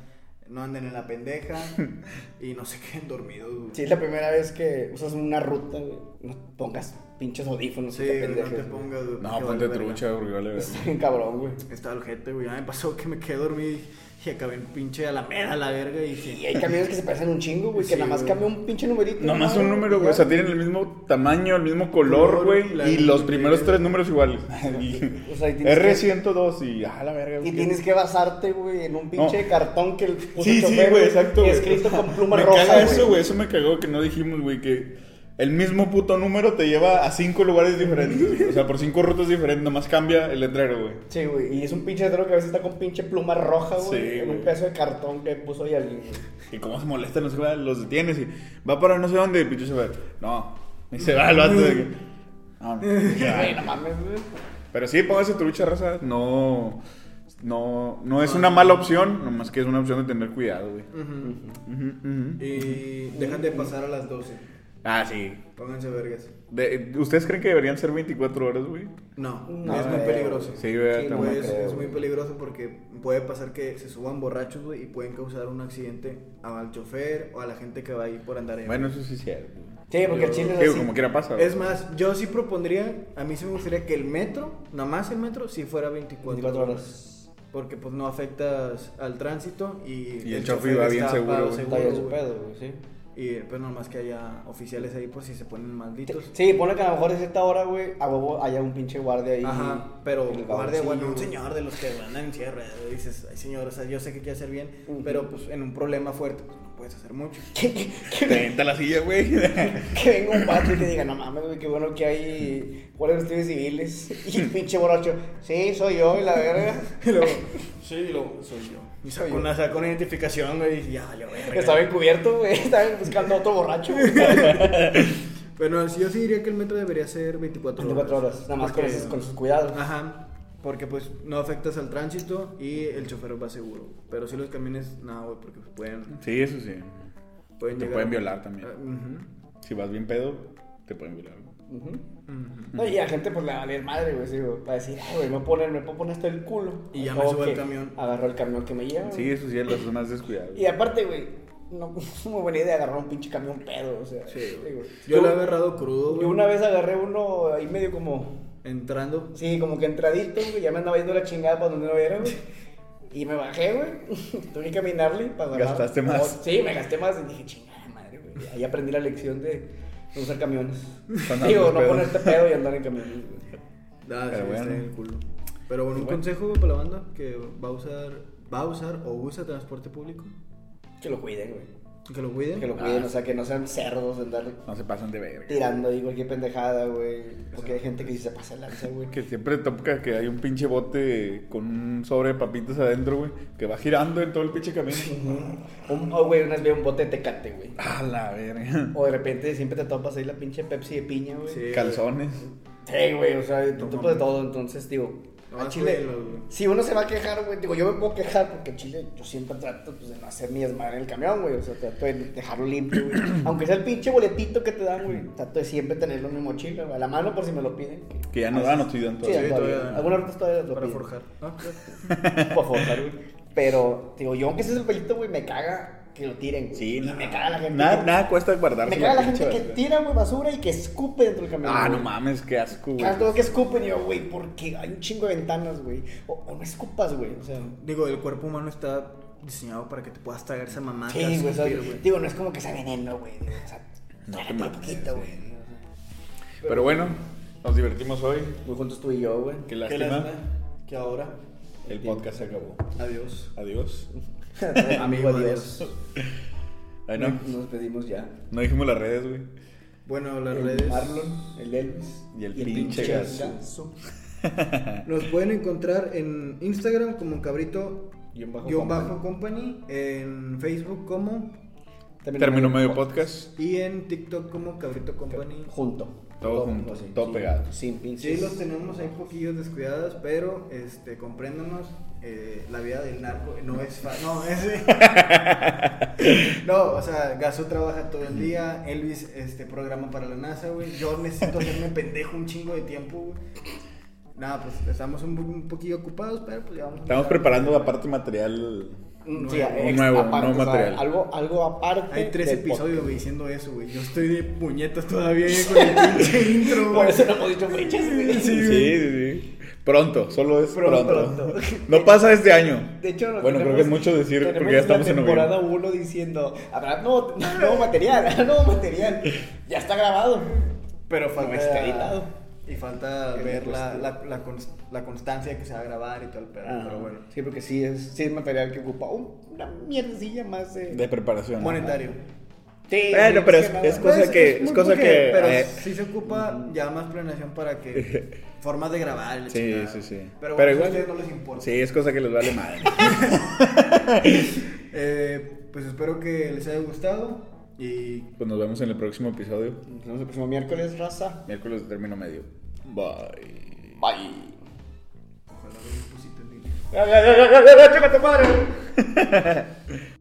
no anden en la pendeja *laughs* y no se queden dormidos. güey. Si es la primera vez que usas una ruta, no pongas pinches audífonos Sí, y te güey, no pendejes. te güey. pongas. güey, No, ponte trucha, porque vale verga. Está bien cabrón, güey. Está el gente, güey. Ya me pasó que me quedé dormido y acabé en pinche Alameda a la verga y Y dije. hay camiones que se parecen un chingo, güey, que nada más güey. cambia un pinche numerito. Nomás ¿no? un número, Y güey. O sea, tienen el mismo tamaño, el mismo color, Color, güey. Y los primeros tres números iguales. *laughs* O sea, y R102 y. Ah, la verga, Y güey. tienes que basarte, güey, en un pinche No. cartón que el puso Sí, sí, güey, exacto, y güey. escrito con pluma Me roja, caga eso, güey. Eso me cagó que no dijimos, güey, que el mismo puto número te lleva a cinco lugares diferentes. o sea, por cinco rutas diferentes. Nomás cambia el letrero, güey. Sí, güey, y es un pinche letrero que a veces está con pinche pluma roja, güey, Sí, en un pedazo de cartón que puso ahí alguien. Y cómo se molestan los güey, los detienes y va para no sé dónde, y pinche se va. No. Y se va el vato de que. No, *laughs* Ay, no mames, güey. Pero sí, póngase trucha, raza. No. No, no es una mala opción, nomás que es una opción de tener cuidado, güey. Ujú. Ujú, ujú. Y dejan de pasar a las 12. Ah, sí. Pónganse vergas. De- ¿Ustedes creen que deberían ser 24 horas, güey? No, No, es muy peligroso. Sí, güey, Sí, no creo, es muy peligroso porque puede pasar que se suban borrachos, güey, y pueden causar un accidente al chofer o a la gente que va ahí por andar ahí. Bueno, eso sí es cierto. Sí, porque el chile es así. como quiera pasa. Es más, yo sí propondría, a mí sí me gustaría que el metro, nada más el metro, sí fuera 24, 24 horas. Porque pues no afectas al tránsito y, Y el chofer va bien seguro, güey. Está bien su pedo, güey, sí. Y pues nomás que haya oficiales ahí por si se ponen malditos. Sí, pone que a lo mejor de cierta hora, güey, a huevo haya un pinche guardia ahí. Ajá, pero guardia, bueno, un señor de los que andan en cierre, dices, ay señor, o sea, yo sé que quiere hacer bien, pero pues en un problema fuerte, pues puedes hacer mucho. Que, que- que- Te la silla, güey. *laughs* que venga un vato y que diga, no mames, güey, qué bueno que hay guardias de civiles. *laughs* Y el pinche borracho, sí, soy yo, y la verga. Y luego, sí, lo soy yo. Y Soy sacó yo. una, sacó una identificación, güey, y ya, yo, verga. Estaba encubierto, güey, *laughs* estaba buscando a otro borracho. Bueno, sí, yo sí diría que el metro debería ser 24 horas. 24 horas, nada más con, esos- con sus cuidados. Ajá, porque pues no afectas al tránsito y el chofer va seguro. Pero si los camiones, no, güey, porque pues, pueden, Sí, eso sí. pueden Te pueden violar también. Ah, ujú, Si vas bien pedo, te pueden violar. güey. Ujú. ujú. No, y a gente pues le va a valer madre, güey, para decir, ay, güey, me ponen, me puedo poner hasta el culo. Y ya me subo al camión. Agarró el camión que me lleva. Sí, eso sí es las más descuidadas. Y aparte, güey, no *laughs* es muy buena idea agarrar un pinche camión pedo, o sea. Sí, güey. Yo lo he agarrado crudo, Yo güey. una vez agarré uno ahí medio como, Entrando. sí, como que entradito, güey, ya me andaba yendo la chingada para donde no era, güey. Y me bajé, güey. *laughs* Tuve que caminarle para agarrar. ¿Gastaste más? Sí, me gasté más y dije, chingada madre, güey. Ahí aprendí la lección de no usar camiones. Cuando *laughs* Digo, no ponerte pedo y andar en camiones, güey. Ah, Pero sí, está bueno. en el culo. Pero bueno, un Bueno. consejo para la banda que va a usar, va a usar o usa transporte público. Que lo cuiden, güey. Que lo cuiden. Que lo cuiden, Ah. o sea, que no sean cerdos de andar No se pasan de verga. tirando ahí cualquier pendejada, güey. Porque hay gente que sí se pasa el lanza, güey. Que siempre toca que hay un pinche bote con un sobre de papitas adentro, güey. Que va girando en todo el pinche camino. Un, oh, güey, una vez vi un bote de tecate, güey. A la verga. O de repente siempre te topas ahí la pinche Pepsi de piña, güey. Sí. Calzones. Sí, güey, o sea, te No topas de todo, entonces, digo, No, Chile, si uno se va a quejar, güey, digo, yo me puedo quejar porque en Chile yo siempre trato, pues, de no hacer mi desmadre en el camión, güey, o sea, trato de dejarlo limpio, güey. *clears throat* Aunque sea el pinche boletito que te dan, güey, trato de siempre tenerlo en mi mochila, güey, a la mano por si me lo piden. Que ya no dan, no estoy dando Sí, Sí, todavía. todavía. Algunas rutas todavía lo Para piden. forjar. Ah, *laughs* Por forjar, güey. Pero, digo, yo aunque sea el pelito, güey, me caga que lo tiren. güey. Sí, y nada. me caga la gente. Nada, que- nada cuesta guardarse Me caga la gente que tira, güey, basura y que escupe dentro del camión. Ah, no mames, qué asco, güey. Cada todo que escupen y yo, güey, porque hay un chingo de ventanas, güey. O, o no escupas, güey. O sea, Digo, el cuerpo humano está diseñado para que te puedas tragar esa mamá. sí, güey. o sea, digo, no es como que sea veneno, güey. digo, O sea, No te trágate mames, poquito, güey. Pero bueno, Nos divertimos hoy. Muy juntos tú y yo, güey. Qué Qué lástima. lástima que ahora. El podcast se acabó. Adiós. Adiós. *laughs* Amigo, adiós. Bueno, *laughs* Nos despedimos ya. no dijimos las redes, güey. Bueno, las el redes. Marlon, el Elvis. Y el pinche gaso. *laughs* Nos pueden encontrar en Instagram como cabrito Guión bajo guion company. bajo company, en Facebook como Término medio podcast. y en TikTok como cabrito company. Junto. Todo junto, todo pegado. Sin pinches. Sí, los tenemos ahí poquillos descuidados, pero este, compréndanos, eh, la vida del narco no es fácil. No, es. *laughs* no, o sea, Gaso trabaja todo el día, Elvis este, programa para la NASA, güey. Yo necesito hacerme pendejo un chingo de tiempo, güey. Nada, pues estamos un, un poquillo ocupados, pero pues ya vamos a Estamos preparando aparte material. Mm, Sí, Nuevo, ex- nuevo, aparte, nuevo o sea, material. algo, algo aparte. Hay tres del episodios, podcast. diciendo eso, güey. Yo estoy de puñetas todavía con el *laughs* pinche intro, Por eso no hemos dicho fechas, güey. Sí, Sí, sí, sí. Pronto, solo es Pronto, pronto. pronto. No pasa este año. De hecho, no Bueno, creo que es mucho decir porque ya estamos en temporada noviembre. 1 diciendo, habrá nuevo, nuevo material, nuevo material. Ya está grabado. Pero No falta. está editado. Y falta ver la, la, la, cons- la constancia de que se va a grabar y todo el pedo. Pero bueno. Sí, porque sí es, sí es material que ocupa un- una mierdecilla más de... De preparación. Monetario. Sí, Bueno, sí, pero más es- es cosa Pues, que- es cosa que, Pero eh, sí se ocupa ya más planeación para que. *laughs* formas de grabar. Sí, chingada. sí, sí. Pero, Pero bueno, igual- a ustedes no les importa. Sí, es cosa que les vale madre. *laughs* Eh, pues espero que les haya gustado. Y Pues nos vemos en el próximo episodio. Nos vemos el próximo miércoles, raza. Miércoles de término medio. Bye. Bye. ojalá vean pusito en línea. Ya, ya, ya, ya, ya, ya, tu madre. *laughs*